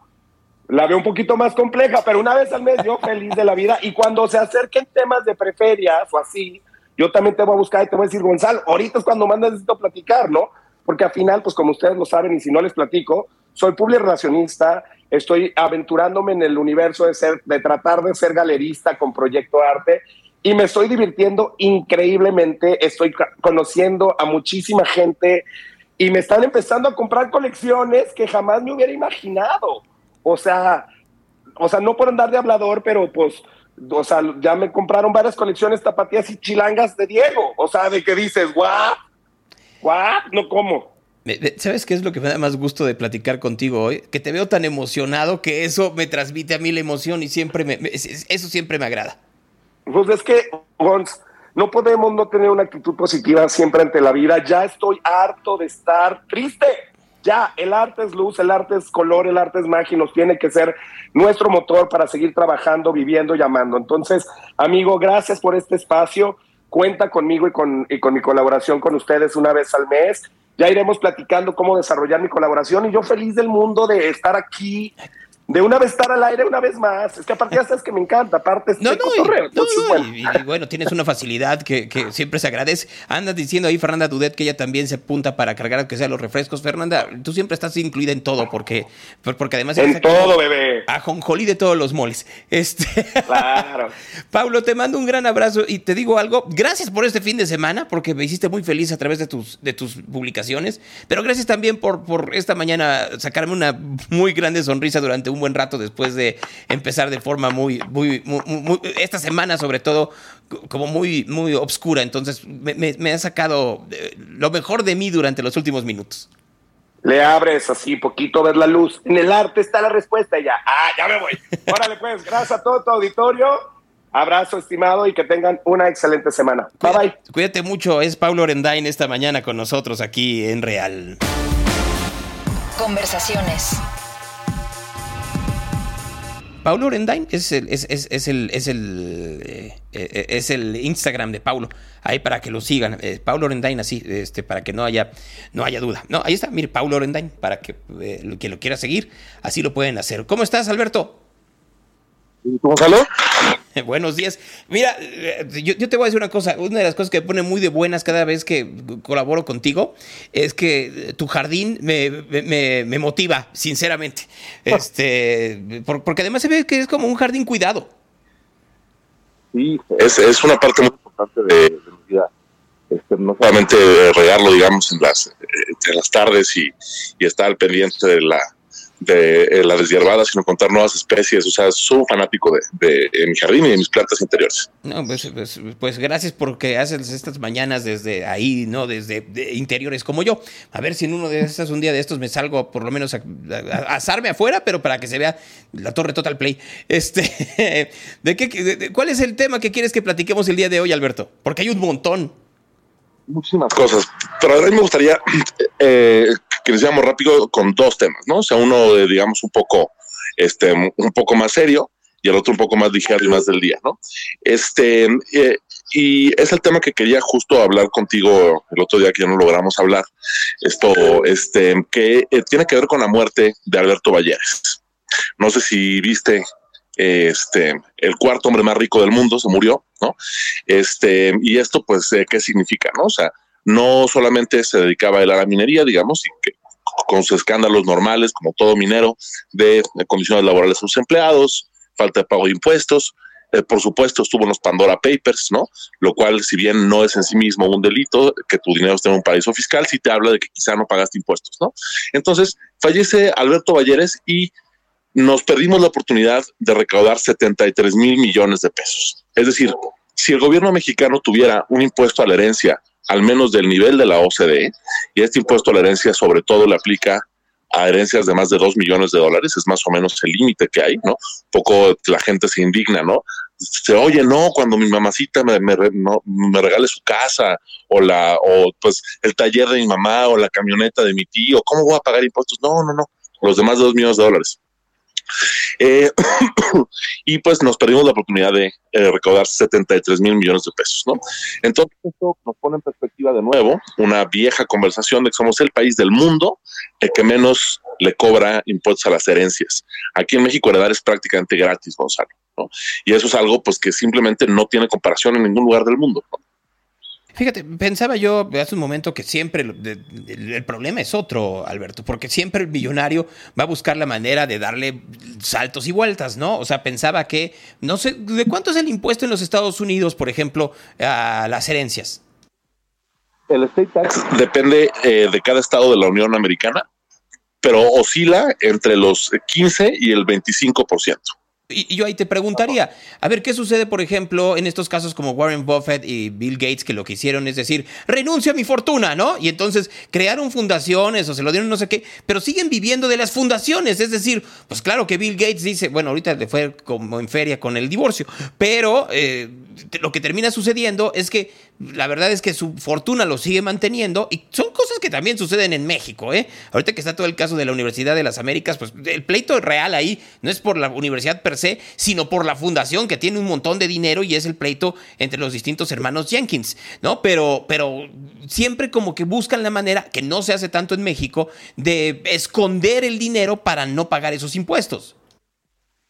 la veo un poquito más compleja, pero una vez al mes yo feliz de la vida. Y cuando se acerquen temas de preferias o así, yo también te voy a buscar y te voy a decir, Gonzalo, ahorita es cuando más necesito platicar, ¿no? Porque al final, pues como ustedes lo saben y si no les platico, soy public relacionista, estoy aventurándome en el universo de ser, de tratar de ser galerista con proyecto arte y me estoy divirtiendo increíblemente, estoy conociendo a muchísima gente y me están empezando a comprar colecciones que jamás me hubiera imaginado. O sea, o sea, no por andar de hablador, pero pues, o sea, ya me compraron varias colecciones tapatías y chilangas de Diego. O sea, de que dices, guau, guau, no como. ¿Sabes qué es lo que me da más gusto de platicar contigo hoy? Que te veo tan emocionado que eso me transmite a mí la emoción y siempre me, me eso siempre me agrada. Pues es que, Gonz, no podemos no tener una actitud positiva siempre ante la vida. Ya estoy harto de estar triste. Ya, el arte es luz, el arte es color, el arte es magia y nos tiene que ser nuestro motor para seguir trabajando, viviendo y amando. Entonces, amigo, gracias por este espacio. Cuenta conmigo y con, y con mi colaboración con ustedes una vez al mes. Ya iremos platicando cómo desarrollar mi colaboración y yo feliz del mundo de estar aquí, de una vez estar al aire una vez más. Es que aparte ya sabes que me encanta, aparte este no, no, cotorreo. Y, Entonces, no, bueno. y, y, bueno, tienes una facilidad que, que, siempre se agradece. Andas diciendo ahí, Fernanda Dudet, que ella también se apunta para cargar que sea los refrescos. Fernanda, tú siempre estás incluida en todo, porque, porque además... En todo, bebé. A jonjolí de todos los moles. Este... Claro. Pablo, te mando un gran abrazo y te digo algo. Gracias por este fin de semana, porque me hiciste muy feliz a través de tus, de tus publicaciones. Pero gracias también por, por esta mañana sacarme una muy grande sonrisa durante un buen rato después de empezar de forma muy, muy, muy, muy, esta semana sobre todo, como muy, muy obscura. Entonces me, me, me, ha sacado eh, lo mejor de mí durante los últimos minutos. Le abres así poquito, ves la luz. En el arte está la respuesta y ya. Ah, ya me voy. Órale pues, gracias a todo tu auditorio. Abrazo, estimado, y que tengan una excelente semana. Bye bye. Cuídate mucho. Es Paulo Orendain esta mañana con nosotros aquí en Real. Conversaciones. Paulo Orendain es el, es, es, el, es el, eh, eh, es el Instagram de Paulo. Ahí para que lo sigan. Eh, Paulo Orendain, así, este, para que no haya, no haya duda. No, ahí está, mire, Paulo Orendain, para que quien lo quiera seguir, así lo pueden hacer. ¿Cómo estás, Alberto? Gonzalo. Buenos días. Mira, eh, yo, yo, te voy a decir una cosa. Una de las cosas que me pone muy de buenas cada vez que colaboro contigo es que tu jardín me, me, me motiva, sinceramente. Este, por, porque además se ve que es como un jardín cuidado. Sí, es, es una parte muy importante de, de mi vida. Este, no solamente regarlo, digamos, en las, en las tardes y, y estar al pendiente de la, de eh, la deshierbada, sino contar nuevas especies. O sea, soy fanático de, de, mi jardín y de mis plantas interiores. No, pues, pues, pues gracias porque haces estas mañanas desde ahí, ¿no? Desde de interiores como yo. A ver si en uno de estos, un día de estos, me salgo por lo menos a, asarme afuera, pero para que se vea la torre Total Play. Este, ¿de qué, ¿Cuál es el tema que quieres que platiquemos el día de hoy, Alberto? Porque hay un montón muchísimas cosas, pero a mí me gustaría eh, que iniciamos rápido con dos temas, ¿no? O sea, uno, de, digamos, un poco, este, un poco más serio y el otro un poco más ligero y más del día, ¿no? Este, eh, y es el tema que quería justo hablar contigo el otro día que ya no logramos hablar, esto, este, que eh, tiene que ver con la muerte de Alberto Valleres. No sé si viste este, el cuarto hombre más rico del mundo se murió, ¿no? Este, y esto, pues, eh, ¿qué significa, no? O sea, no solamente se dedicaba él a la minería, digamos, y que con sus escándalos normales, como todo minero, de, condiciones laborales de sus empleados, falta de pago de impuestos. Eh, por supuesto, estuvo en los Pandora Papers, ¿no? Lo cual, si bien no es en sí mismo un delito, que tu dinero esté en un paraíso fiscal, sí te habla de que quizá no pagaste impuestos, ¿no? Entonces, fallece Alberto Valleres y nos perdimos la oportunidad de recaudar 73 mil millones de pesos. Es decir, si el gobierno mexicano tuviera un impuesto a la herencia al menos del nivel de la OCDE, y este impuesto a la herencia sobre todo le aplica a herencias de más de 2 millones de dólares, es más o menos el límite que hay, ¿no? Poco la gente se indigna, ¿no? Se oye, no, cuando mi mamacita me, regale su casa o la o pues el taller de mi mamá o la camioneta de mi tío, ¿cómo voy a pagar impuestos? No, no, no, los demás de 2 millones de dólares. Eh, y pues nos perdimos la oportunidad de eh, recaudar 73 mil millones de pesos, ¿no? Entonces esto nos pone en perspectiva de nuevo una vieja conversación de que somos el país del mundo el que menos le cobra impuestos a las herencias. Aquí en México heredar es prácticamente gratis, Gonzalo, ¿no? Y eso es algo pues que simplemente no tiene comparación en ningún lugar del mundo, ¿no? Fíjate, pensaba yo hace un momento que siempre el, problema es otro, Alberto, porque siempre el millonario va a buscar la manera de darle saltos y vueltas, ¿no? O sea, pensaba que, no sé, ¿de cuánto es el impuesto en los Estados Unidos, por ejemplo, a las herencias? El estate tax depende eh, de cada estado de la Unión Americana, pero oscila entre los 15 y el 25%. Y yo ahí te preguntaría, a ver, ¿qué sucede, por ejemplo, en estos casos como Warren Buffett y Bill Gates, que lo que hicieron es decir, renuncio a mi fortuna, ¿no? Y entonces crearon fundaciones o se lo dieron no sé qué, pero siguen viviendo de las fundaciones. Es decir, pues claro que Bill Gates dice, bueno, ahorita le fue como en feria con el divorcio, pero eh, lo que termina sucediendo es que la verdad es que su fortuna lo sigue manteniendo y son cosas que también suceden en México, ¿eh? Ahorita que está todo el caso de la Universidad de las Américas, pues el pleito real ahí no es por la universidad per se, sino por la fundación que tiene un montón de dinero y es el pleito entre los distintos hermanos Jenkins, ¿no? Pero, pero siempre como que buscan la manera, que no se hace tanto en México, de esconder el dinero para no pagar esos impuestos.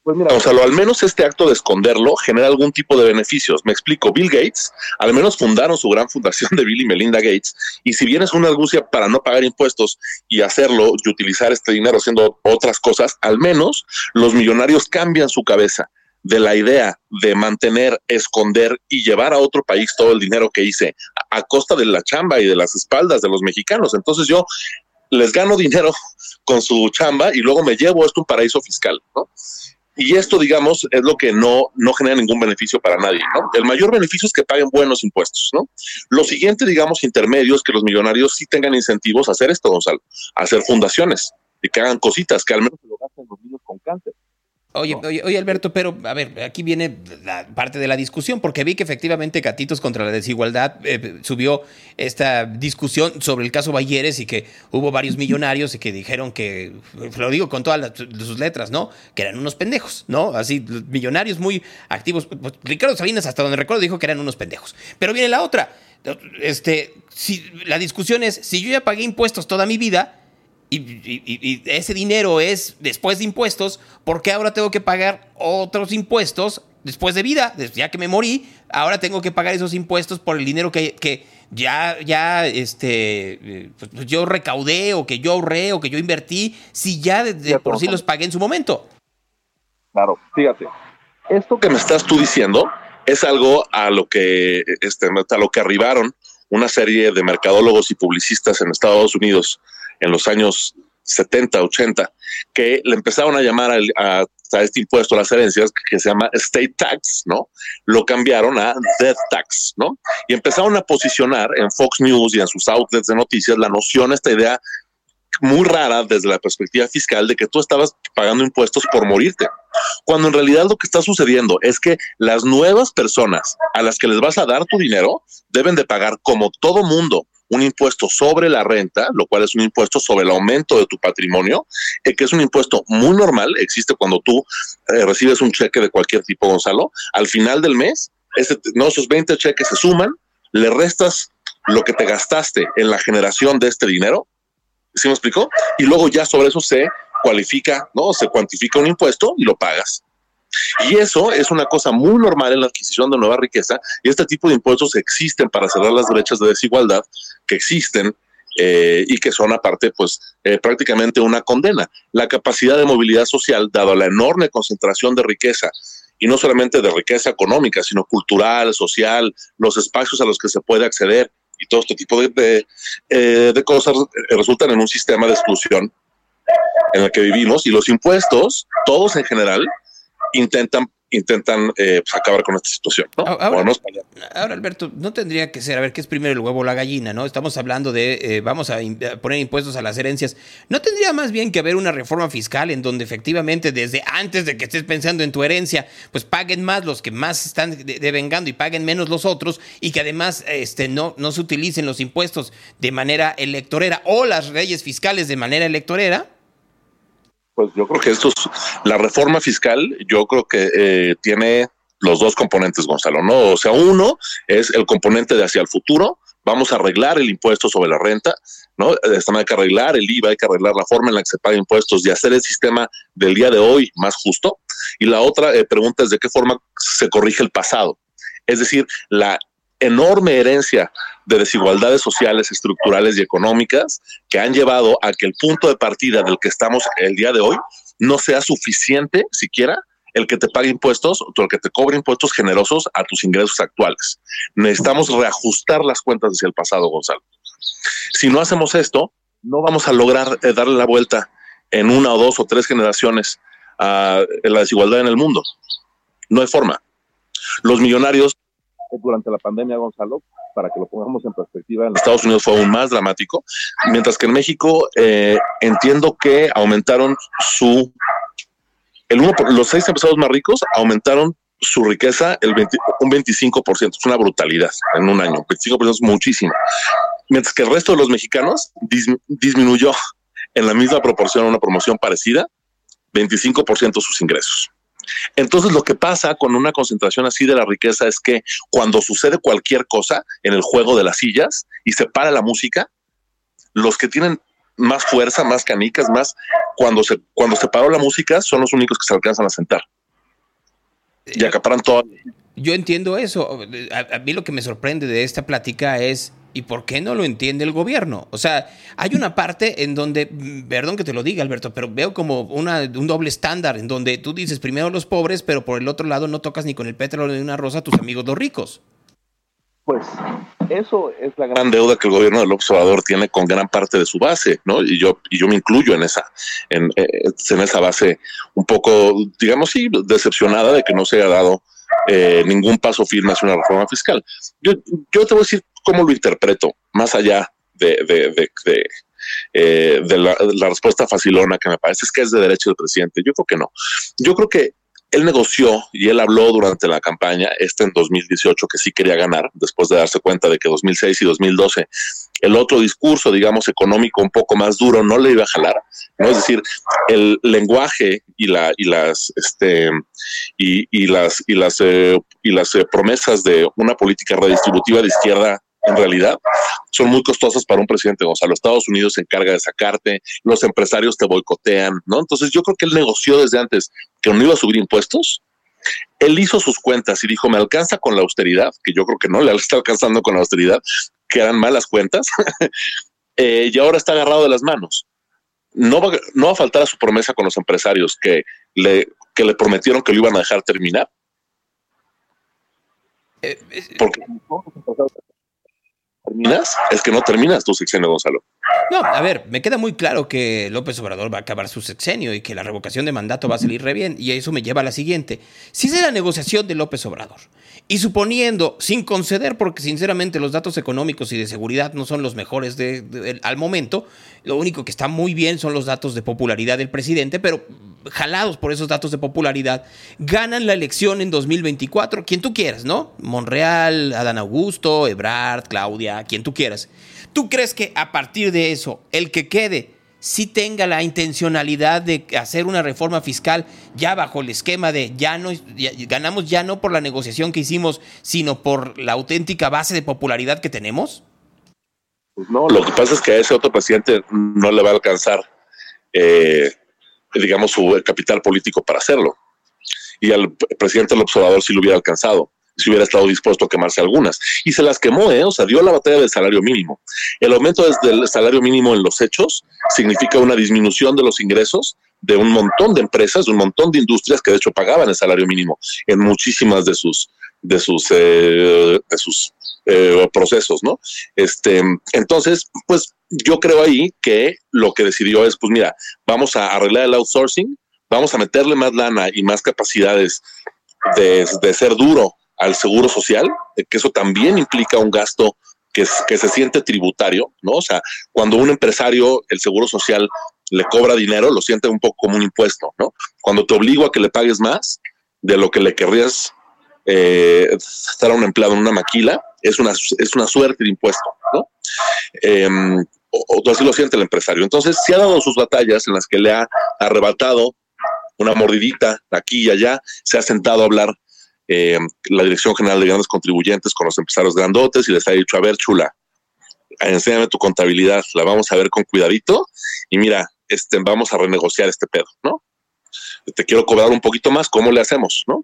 Pues mira, Gonzalo, al menos este acto de esconderlo genera algún tipo de beneficios. Me explico, Bill Gates, al menos fundaron su gran fundación de Bill y Melinda Gates, y si bien es una argucia para no pagar impuestos y hacerlo y utilizar este dinero haciendo otras cosas, al menos los millonarios cambian su cabeza de la idea de mantener, esconder y llevar a otro país todo el dinero que hice a, costa de la chamba y de las espaldas de los mexicanos. Entonces yo les gano dinero con su chamba y luego me llevo esto un paraíso fiscal, ¿no? Y esto, digamos, es lo que no, no genera ningún beneficio para nadie. ¿no? El mayor beneficio es que paguen buenos impuestos. ¿no? Lo siguiente, digamos, intermedios, que los millonarios sí tengan incentivos a hacer esto, Gonzalo, a hacer fundaciones y que hagan cositas, que al menos se lo gasten los niños con cáncer. Oye, oye, oye, Alberto, pero a ver, aquí viene la parte de la discusión, porque vi que efectivamente Gatitos contra la Desigualdad eh, subió esta discusión sobre el caso Bayeres y que hubo varios millonarios y que dijeron que, lo digo con todas sus letras, ¿no? Que eran unos pendejos, ¿no? Así, millonarios muy activos. Pues, Ricardo Salinas, hasta donde recuerdo, dijo que eran unos pendejos. Pero viene la otra. Este, si, la discusión es, si yo ya pagué impuestos toda mi vida, y, ese dinero es después de impuestos, ¿por qué ahora tengo que pagar otros impuestos después de vida? Ya que me morí, ahora tengo que pagar esos impuestos por el dinero que, ya, ya este, pues, yo recaudé o que yo ahorré o que yo invertí, si ya por sí los pagué en su momento. Claro, fíjate. Esto que me estás tú diciendo es algo a lo que, este, a lo que arribaron una serie de mercadólogos y publicistas en Estados Unidos en los años 70, 80, que le empezaron a llamar a, este impuesto a las herencias que se llama state tax, ¿no? Lo cambiaron a death tax, ¿no? Y empezaron a posicionar en Fox News y en sus outlets de noticias la noción, esta idea muy rara desde la perspectiva fiscal de que tú estabas pagando impuestos por morirte. Cuando en realidad lo que está sucediendo es que las nuevas personas a las que les vas a dar tu dinero deben de pagar como todo mundo un impuesto sobre la renta, lo cual es un impuesto sobre el aumento de tu patrimonio, eh, que es un impuesto muy normal, existe cuando tú eh, recibes un cheque de cualquier tipo, Gonzalo, al final del mes, no, esos 20 cheques se suman, le restas lo que te gastaste en la generación de este dinero, ¿sí me explicó? Y luego ya sobre eso se cualifica, ¿no? Se cuantifica un impuesto y lo pagas. Y eso es una cosa muy normal en la adquisición de nueva riqueza y este tipo de impuestos existen para cerrar las brechas de desigualdad que existen eh, y que son aparte pues eh, prácticamente una condena. La capacidad de movilidad social, dado la enorme concentración de riqueza, y no solamente de riqueza económica, sino cultural, social, los espacios a los que se puede acceder y todo este tipo de, de, eh, de cosas resultan en un sistema de exclusión en el que vivimos y los impuestos, todos en general, intentan intentan eh, pues, acabar con esta situación. ¿no? Ahora, ahora, Alberto, no tendría que ser, a ver, ¿qué es primero el huevo o la gallina? ¿no? Estamos hablando de, eh, vamos a, poner impuestos a las herencias. ¿No tendría más bien que haber una reforma fiscal en donde efectivamente desde antes de que estés pensando en tu herencia, pues paguen más los que más están devengando y paguen menos los otros y que además este, no, no se utilicen los impuestos de manera electorera o las leyes fiscales de manera electorera? Pues yo creo que esto es la reforma fiscal, yo creo que eh, tiene los dos componentes, Gonzalo, ¿no? O sea, uno es el componente de hacia el futuro, vamos a arreglar el impuesto sobre la renta, ¿no? Hay que arreglar el IVA, hay que arreglar la forma en la que se paga impuestos y hacer el sistema del día de hoy más justo. Y la otra eh, pregunta es de qué forma se corrige el pasado. Es decir, la enorme herencia de desigualdades sociales, estructurales y económicas que han llevado a que el punto de partida del que estamos el día de hoy no sea suficiente siquiera el que te pague impuestos o el que te cobre impuestos generosos a tus ingresos actuales. Necesitamos reajustar las cuentas hacia el pasado, Gonzalo. Si no hacemos esto, no vamos a lograr eh, darle la vuelta en una o dos o tres generaciones a la desigualdad en el mundo. No hay forma. Los millonarios durante la pandemia, Gonzalo, para que lo pongamos en perspectiva, en Estados Unidos fue aún más dramático, mientras que en México eh, entiendo que aumentaron su... El uno, los seis empresarios más ricos aumentaron su riqueza el un 25%, es una brutalidad en un año, 25% es muchísimo, mientras que el resto de los mexicanos disminuyó en la misma proporción una promoción parecida, 25% sus ingresos. Entonces lo que pasa con una concentración así de la riqueza es que cuando sucede cualquier cosa en el juego de las sillas y se para la música, los que tienen más fuerza, más canicas, más cuando se cuando se paró la música son los únicos que se alcanzan a sentar y acaparan todo. Yo entiendo eso. a, mí lo que me sorprende de esta plática es ¿Y por qué no lo entiende el gobierno? O sea, hay una parte en donde, perdón que te lo diga, Alberto, pero veo como una, un doble estándar en donde tú dices primero los pobres, pero por el otro lado no tocas ni con el pétalo de una rosa a tus amigos los ricos. Pues eso es la gran deuda que el gobierno del observador tiene con gran parte de su base, ¿no? Y yo, y yo me incluyo en esa, en, eh, en esa base un poco, digamos, sí, decepcionada de que no se haya dado eh, ningún paso firme hacia una reforma fiscal. Yo, yo te voy a decir cómo lo interpreto, más allá de, eh, la, respuesta facilona que me parece es que es de derecho del presidente. Yo creo que no. Yo creo que él negoció y él habló durante la campaña, este en 2018, que sí quería ganar, después de darse cuenta de que 2006 y 2012 el otro discurso, digamos, económico un poco más duro no le iba a jalar, ¿no? Es decir, el lenguaje y la y las este y, y las y las eh, y las eh, promesas de una política redistributiva de izquierda en realidad son muy costosas para un presidente Gonzalo. Estados Unidos se encarga de sacarte, los empresarios te boicotean, ¿no? Entonces yo creo que él negoció desde antes que no iba a subir impuestos. Él hizo sus cuentas y dijo, me alcanza con la austeridad, que yo creo que no le está alcanzando con la austeridad, que eran malas cuentas, eh, y ahora está agarrado de las manos. No va, no va a faltar a su promesa con los empresarios que le, que le prometieron que lo iban a dejar terminar. Eh, eh, Porque es que no terminas tu sexenio, Gonzalo. No, a ver, me queda muy claro que López Obrador va a acabar su sexenio y que la revocación de mandato va a salir re bien. Y eso me lleva a la siguiente. Si es la negociación de López Obrador, y suponiendo, sin conceder, porque sinceramente los datos económicos y de seguridad no son los mejores de, al momento, lo único que está muy bien son los datos de popularidad del presidente, pero jalados por esos datos de popularidad, ganan la elección en 2024, quien tú quieras, ¿no? Monreal, Adán Augusto, Ebrard, Claudia, quien tú quieras. ¿Tú crees que a partir de eso, el que quede sí tenga la intencionalidad de hacer una reforma fiscal ya bajo el esquema de ya no ganamos ya no por la negociación que hicimos, sino por la auténtica base de popularidad que tenemos? Pues no, lo que pasa es que a ese otro presidente no le va a alcanzar, eh, digamos, su capital político para hacerlo. Y al presidente observador sí lo hubiera alcanzado. Si hubiera estado dispuesto a quemarse algunas. Y se las quemó, ¿eh? O sea, dio la batalla del salario mínimo. El aumento del salario mínimo en los hechos significa una disminución de los ingresos de un montón de empresas, de un montón de industrias que de hecho pagaban el salario mínimo en muchísimas de sus de sus eh, de sus eh, procesos, ¿no? Este, entonces, pues yo creo ahí que lo que decidió es, pues mira, vamos a arreglar el outsourcing, vamos a meterle más lana y más capacidades de, de ser duro al seguro social, que eso también implica un gasto que, que se siente tributario, ¿no? O sea, cuando un empresario, el seguro social le cobra dinero, lo siente un poco como un impuesto, ¿no? Cuando te obligo a que le pagues más de lo que le querrías eh, estar a un empleado en una maquila, es una, es una suerte de impuesto, ¿no? Em, o, así lo siente el empresario. Entonces, si ha dado sus batallas en las que le ha arrebatado una mordidita aquí y allá, se ha sentado a hablar em, la Dirección General de Grandes Contribuyentes con los empresarios grandotes y les ha dicho, a ver, chula, enséñame tu contabilidad, la vamos a ver con cuidadito y mira, este, vamos a renegociar este pedo, ¿no? Te quiero cobrar un poquito más, ¿cómo le hacemos, no?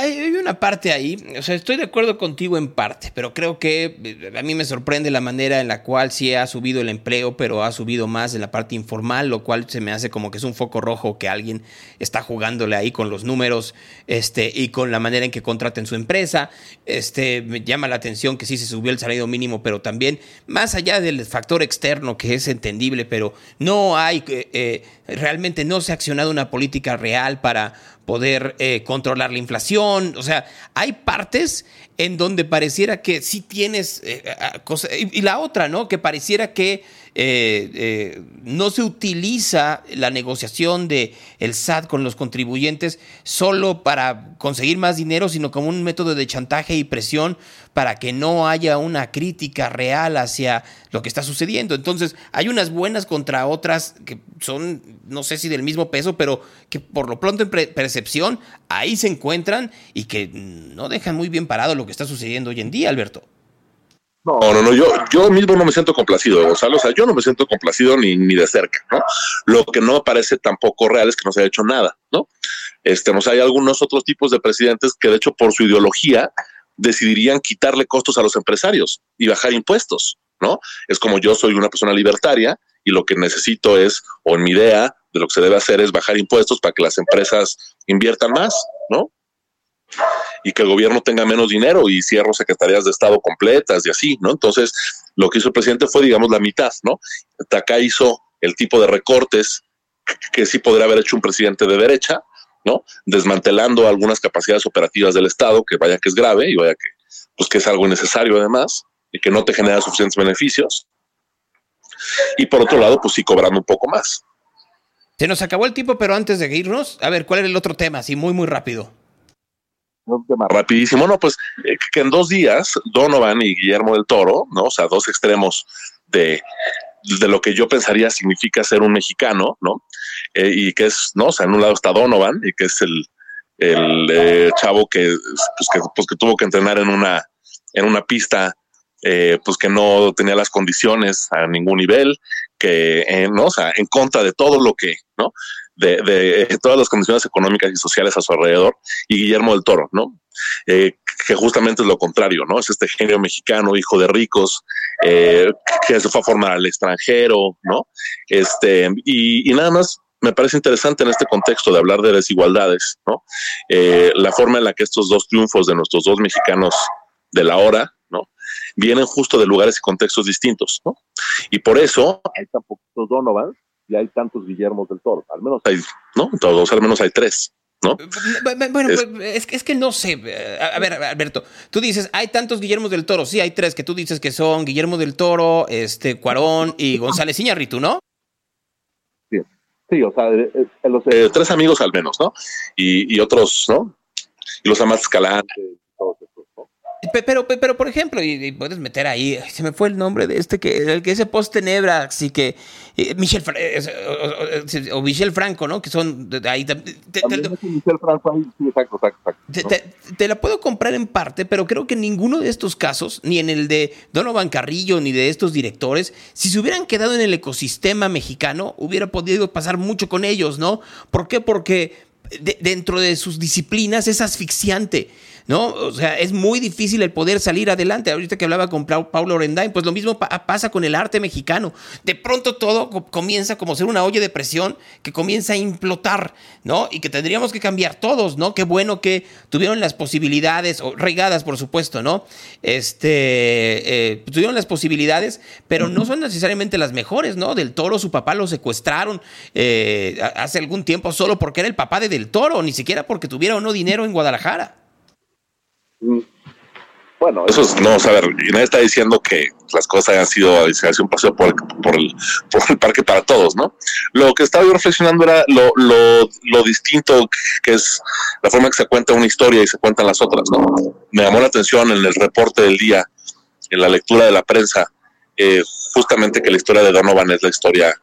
Hay una parte ahí, o sea, estoy de acuerdo contigo en parte, pero creo que eh, a mí me sorprende la manera en la cual sí ha subido el empleo, pero ha subido más en la parte informal, lo cual se me hace como que es un foco rojo que alguien está jugándole ahí con los números este, y con la manera en que contraten su empresa. Este, me llama la atención que sí se subió el salario mínimo, pero también más allá del factor externo que es entendible, pero no hay, eh, eh, realmente no se ha accionado una política real para poder eh, controlar la inflación. O sea, hay partes en donde pareciera que sí tienes eh, cosas. Y, la otra, ¿no? Que pareciera que eh, no se utiliza la negociación de el SAT con los contribuyentes solo para conseguir más dinero, sino como un método de chantaje y presión para que no haya una crítica real hacia lo que está sucediendo. Entonces, hay unas buenas contra otras que son, no sé si del mismo peso, pero que por lo pronto en percepción ahí se encuentran y que no dejan muy bien parado lo que está sucediendo hoy en día, Alberto. No, no, no, yo, yo mismo no me siento complacido, Gonzalo, o sea, yo no me siento complacido ni, ni de cerca, ¿no? Lo que no me parece tampoco real es que no se haya hecho nada, ¿no? Este, no hay algunos otros tipos de presidentes que de hecho por su ideología decidirían quitarle costos a los empresarios y bajar impuestos, ¿no? Es como yo soy una persona libertaria y lo que necesito es, o en mi idea de lo que se debe hacer es bajar impuestos para que las empresas inviertan más, ¿no? Y que el gobierno tenga menos dinero y cierro secretarías de Estado completas y así, ¿no? Entonces, lo que hizo el presidente fue, digamos, la mitad, ¿no? Acá hizo el tipo de recortes que sí podría haber hecho un presidente de derecha, ¿no? Desmantelando algunas capacidades operativas del Estado, que vaya que es grave y vaya que, pues que es algo innecesario además y que no te genera suficientes beneficios. Y por otro lado, pues sí cobrando un poco más. Se nos acabó el tiempo, pero antes de irnos, a ver, ¿cuál era el otro tema? Así muy, muy rápido. Rapidísimo, no, pues eh, que en dos días Donovan y Guillermo del Toro, ¿no? O sea, dos extremos de, de lo que yo pensaría significa ser un mexicano, ¿no? Eh, y que es, ¿no? O sea, en un lado está Donovan y que es el, el eh, chavo que pues, que, pues, que tuvo que entrenar en una, en una pista, pues que no tenía las condiciones a ningún nivel, que, ¿no? O sea, en contra de todo lo que, ¿no? De, de, todas las condiciones económicas y sociales a su alrededor, y Guillermo del Toro, ¿no? Eh, que justamente es lo contrario, ¿no? Es este genio mexicano, hijo de ricos, eh, que se fue a formar al extranjero, ¿no? Este, y, nada más me parece interesante en este contexto de hablar de desigualdades, ¿no? Eh, la forma en la que estos dos triunfos de nuestros dos mexicanos de la hora, ¿no? Vienen justo de lugares y contextos distintos, ¿no? Y por eso hay tan poquitos Donovan y hay tantos Guillermos del Toro, al menos hay, ¿no? Todos, al menos hay tres. ¿no? Bueno, es, pues, es, que no sé. A ver, Alberto, tú dices, hay tantos Guillermos del Toro. Sí, hay tres que tú dices que son Guillermo del Toro, este, Cuarón y González Iñarritu, ¿no? Sí, sí, o sea, eh, eh, los, eh, tres amigos al menos, ¿no? Y, y otros, ¿no? Y los amas Escalante, pero, pero, por ejemplo, y, puedes meter ahí, se me fue el nombre de este, que el que ese post tenebra, así que eh, Michel o, Michel Franco, ¿no? Que son ahí. Te, te, la puedo comprar en parte, pero creo que en ninguno de estos casos, ni en el de Donovan Carrillo, ni de estos directores, si se hubieran quedado en el ecosistema mexicano, hubiera podido pasar mucho con ellos, ¿no? ¿Por qué? Porque dentro de sus disciplinas es asfixiante. ¿No? O sea, es muy difícil el poder salir adelante. Ahorita que hablaba con Paulo Orendain, pues lo mismo pasa con el arte mexicano. De pronto todo comienza como ser una olla de presión que comienza a implotar, ¿no? Y que tendríamos que cambiar todos, ¿no? Qué bueno que tuvieron las posibilidades, o regadas, por supuesto, ¿no? Este, eh, tuvieron las posibilidades, pero no son necesariamente las mejores, ¿no? Del Toro, su papá lo secuestraron eh, hace algún tiempo solo porque era el papá de Del Toro, ni siquiera porque tuviera o no dinero en Guadalajara. Bueno, eso es, no, a ver, y nadie está diciendo que las cosas hayan sido, un paseo por, por, el, por el parque para todos, ¿no? Lo que estaba yo reflexionando era lo, lo, lo distinto que es la forma que se cuenta una historia y se cuentan las otras, ¿no? Me llamó la atención en el reporte del día, en la lectura de la prensa, eh, justamente que la historia de Donovan es la historia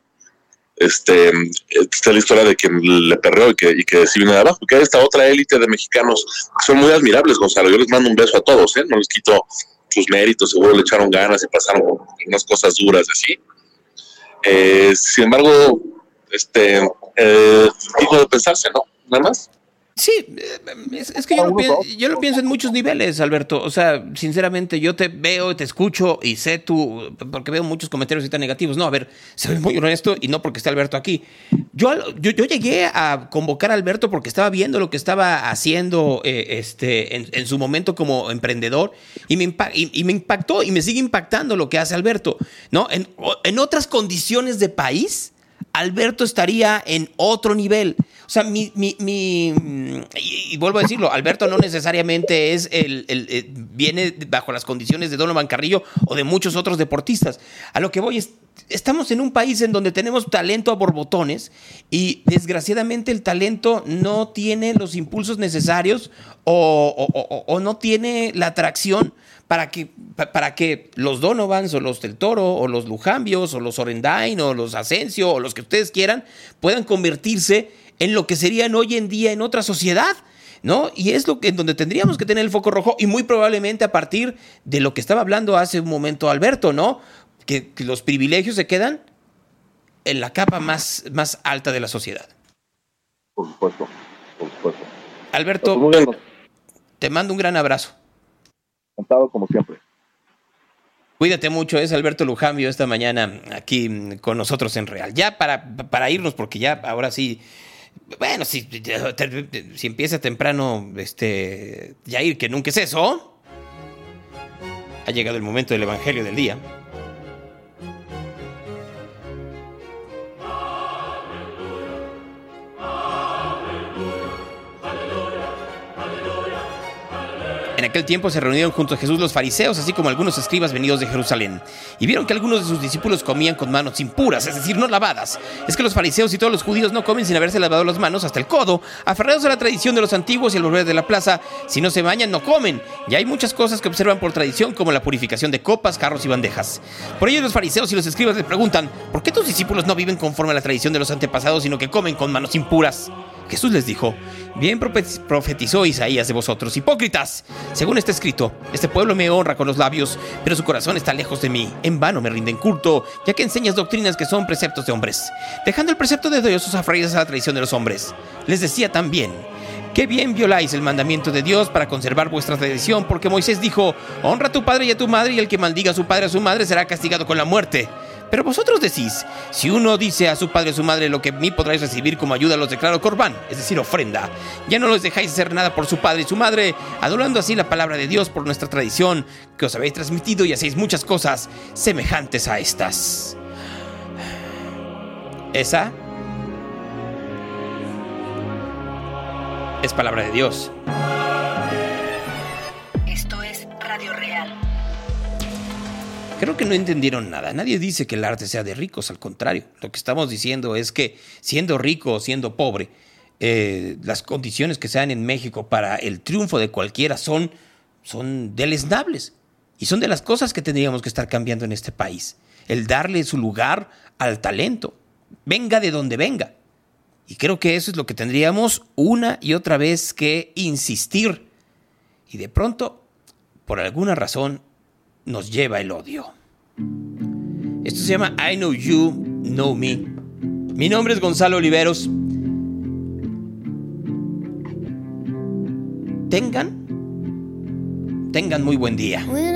este, esta es la historia de quien le perreó y que, y que viene de abajo, que hay esta otra élite de mexicanos que son muy admirables, Gonzalo. Yo les mando un beso a todos, ¿eh? no les quito sus méritos, seguro le echaron ganas y pasaron unas cosas duras así. Eh, sin embargo, este, eh, de pensarse, ¿no? Nada más. Sí, eh, es, que yo lo, pienso, yo lo, pienso, en muchos niveles, Alberto. O sea, sinceramente, yo te veo, te escucho y sé tú, porque veo muchos comentarios y tan negativos. No, a ver, soy muy honesto y no porque esté Alberto aquí. Yo, yo, llegué a convocar a Alberto porque estaba viendo lo que estaba haciendo eh, este, en, su momento como emprendedor y me, y, me impactó y me sigue impactando lo que hace Alberto. ¿no? En, en otras condiciones de país, Alberto estaría en otro nivel. O sea, mi, mi, mi y, vuelvo a decirlo, Alberto no necesariamente es el, el, viene bajo las condiciones de Donovan Carrillo o de muchos otros deportistas. A lo que voy es, estamos en un país en donde tenemos talento a borbotones y desgraciadamente el talento no tiene los impulsos necesarios o, o, no tiene la atracción para que, para que los Donovans o los del Toro o los Lujambios o los Orendain o los Asensio o los que ustedes quieran puedan convertirse en lo que serían hoy en día en otra sociedad. ¿No? Y es lo que en donde tendríamos que tener el foco rojo y muy probablemente a partir de lo que estaba hablando hace un momento Alberto, ¿no? Que, los privilegios se quedan en la capa más, más alta de la sociedad. Por supuesto, por supuesto. Alberto, te mando un gran abrazo. Encantado como siempre. Cuídate mucho, es Alberto Lujambio esta mañana aquí con nosotros en Real. Ya para, para irnos, porque ya ahora sí bueno, si, si empieza temprano, este, ir que nunca es eso. Ha llegado el momento del Evangelio del día. Aquel tiempo se reunieron junto a Jesús los fariseos, así como algunos escribas venidos de Jerusalén, y vieron que algunos de sus discípulos comían con manos impuras, es decir, no lavadas. Es que los fariseos y todos los judíos no comen sin haberse lavado las manos hasta el codo, aferrados a la tradición de los antiguos y al volver de la plaza, si no se bañan no comen. Y hay muchas cosas que observan por tradición, como la purificación de copas, carros y bandejas. Por ello los fariseos y los escribas le preguntan, ¿por qué tus discípulos no viven conforme a la tradición de los antepasados, sino que comen con manos impuras? Jesús les dijo, bien profetizó Isaías de vosotros, hipócritas. Según está escrito, este pueblo me honra con los labios, pero su corazón está lejos de mí. En vano me rinden culto, ya que enseñas doctrinas que son preceptos de hombres, dejando el precepto de Dios sus afraídas a la tradición de los hombres. Les decía también, Qué bien violáis el mandamiento de Dios para conservar vuestra tradición, porque Moisés dijo, honra a tu padre y a tu madre, y el que maldiga a su padre o a su madre será castigado con la muerte. Pero vosotros decís, si uno dice a su padre o su madre lo que mí podráis recibir como ayuda, los declaro corbán, es decir, ofrenda. Ya no los dejáis hacer nada por su padre y su madre, adorando así la palabra de Dios por nuestra tradición, que os habéis transmitido y hacéis muchas cosas semejantes a estas. Esa es palabra de Dios. Creo que no entendieron nada. Nadie dice que el arte sea de ricos, al contrario. Lo que estamos diciendo es que siendo rico o siendo pobre, eh, las condiciones que se dan en México para el triunfo de cualquiera son, son deleznables. Y son de las cosas que tendríamos que estar cambiando en este país. El darle su lugar al talento, venga de donde venga. Y creo que eso es lo que tendríamos una y otra vez que insistir. Y de pronto, por alguna razón, nos lleva el odio. Esto se llama I Know You, Know Me. Mi nombre es Gonzalo Oliveros. tengan, tengan muy buen día. When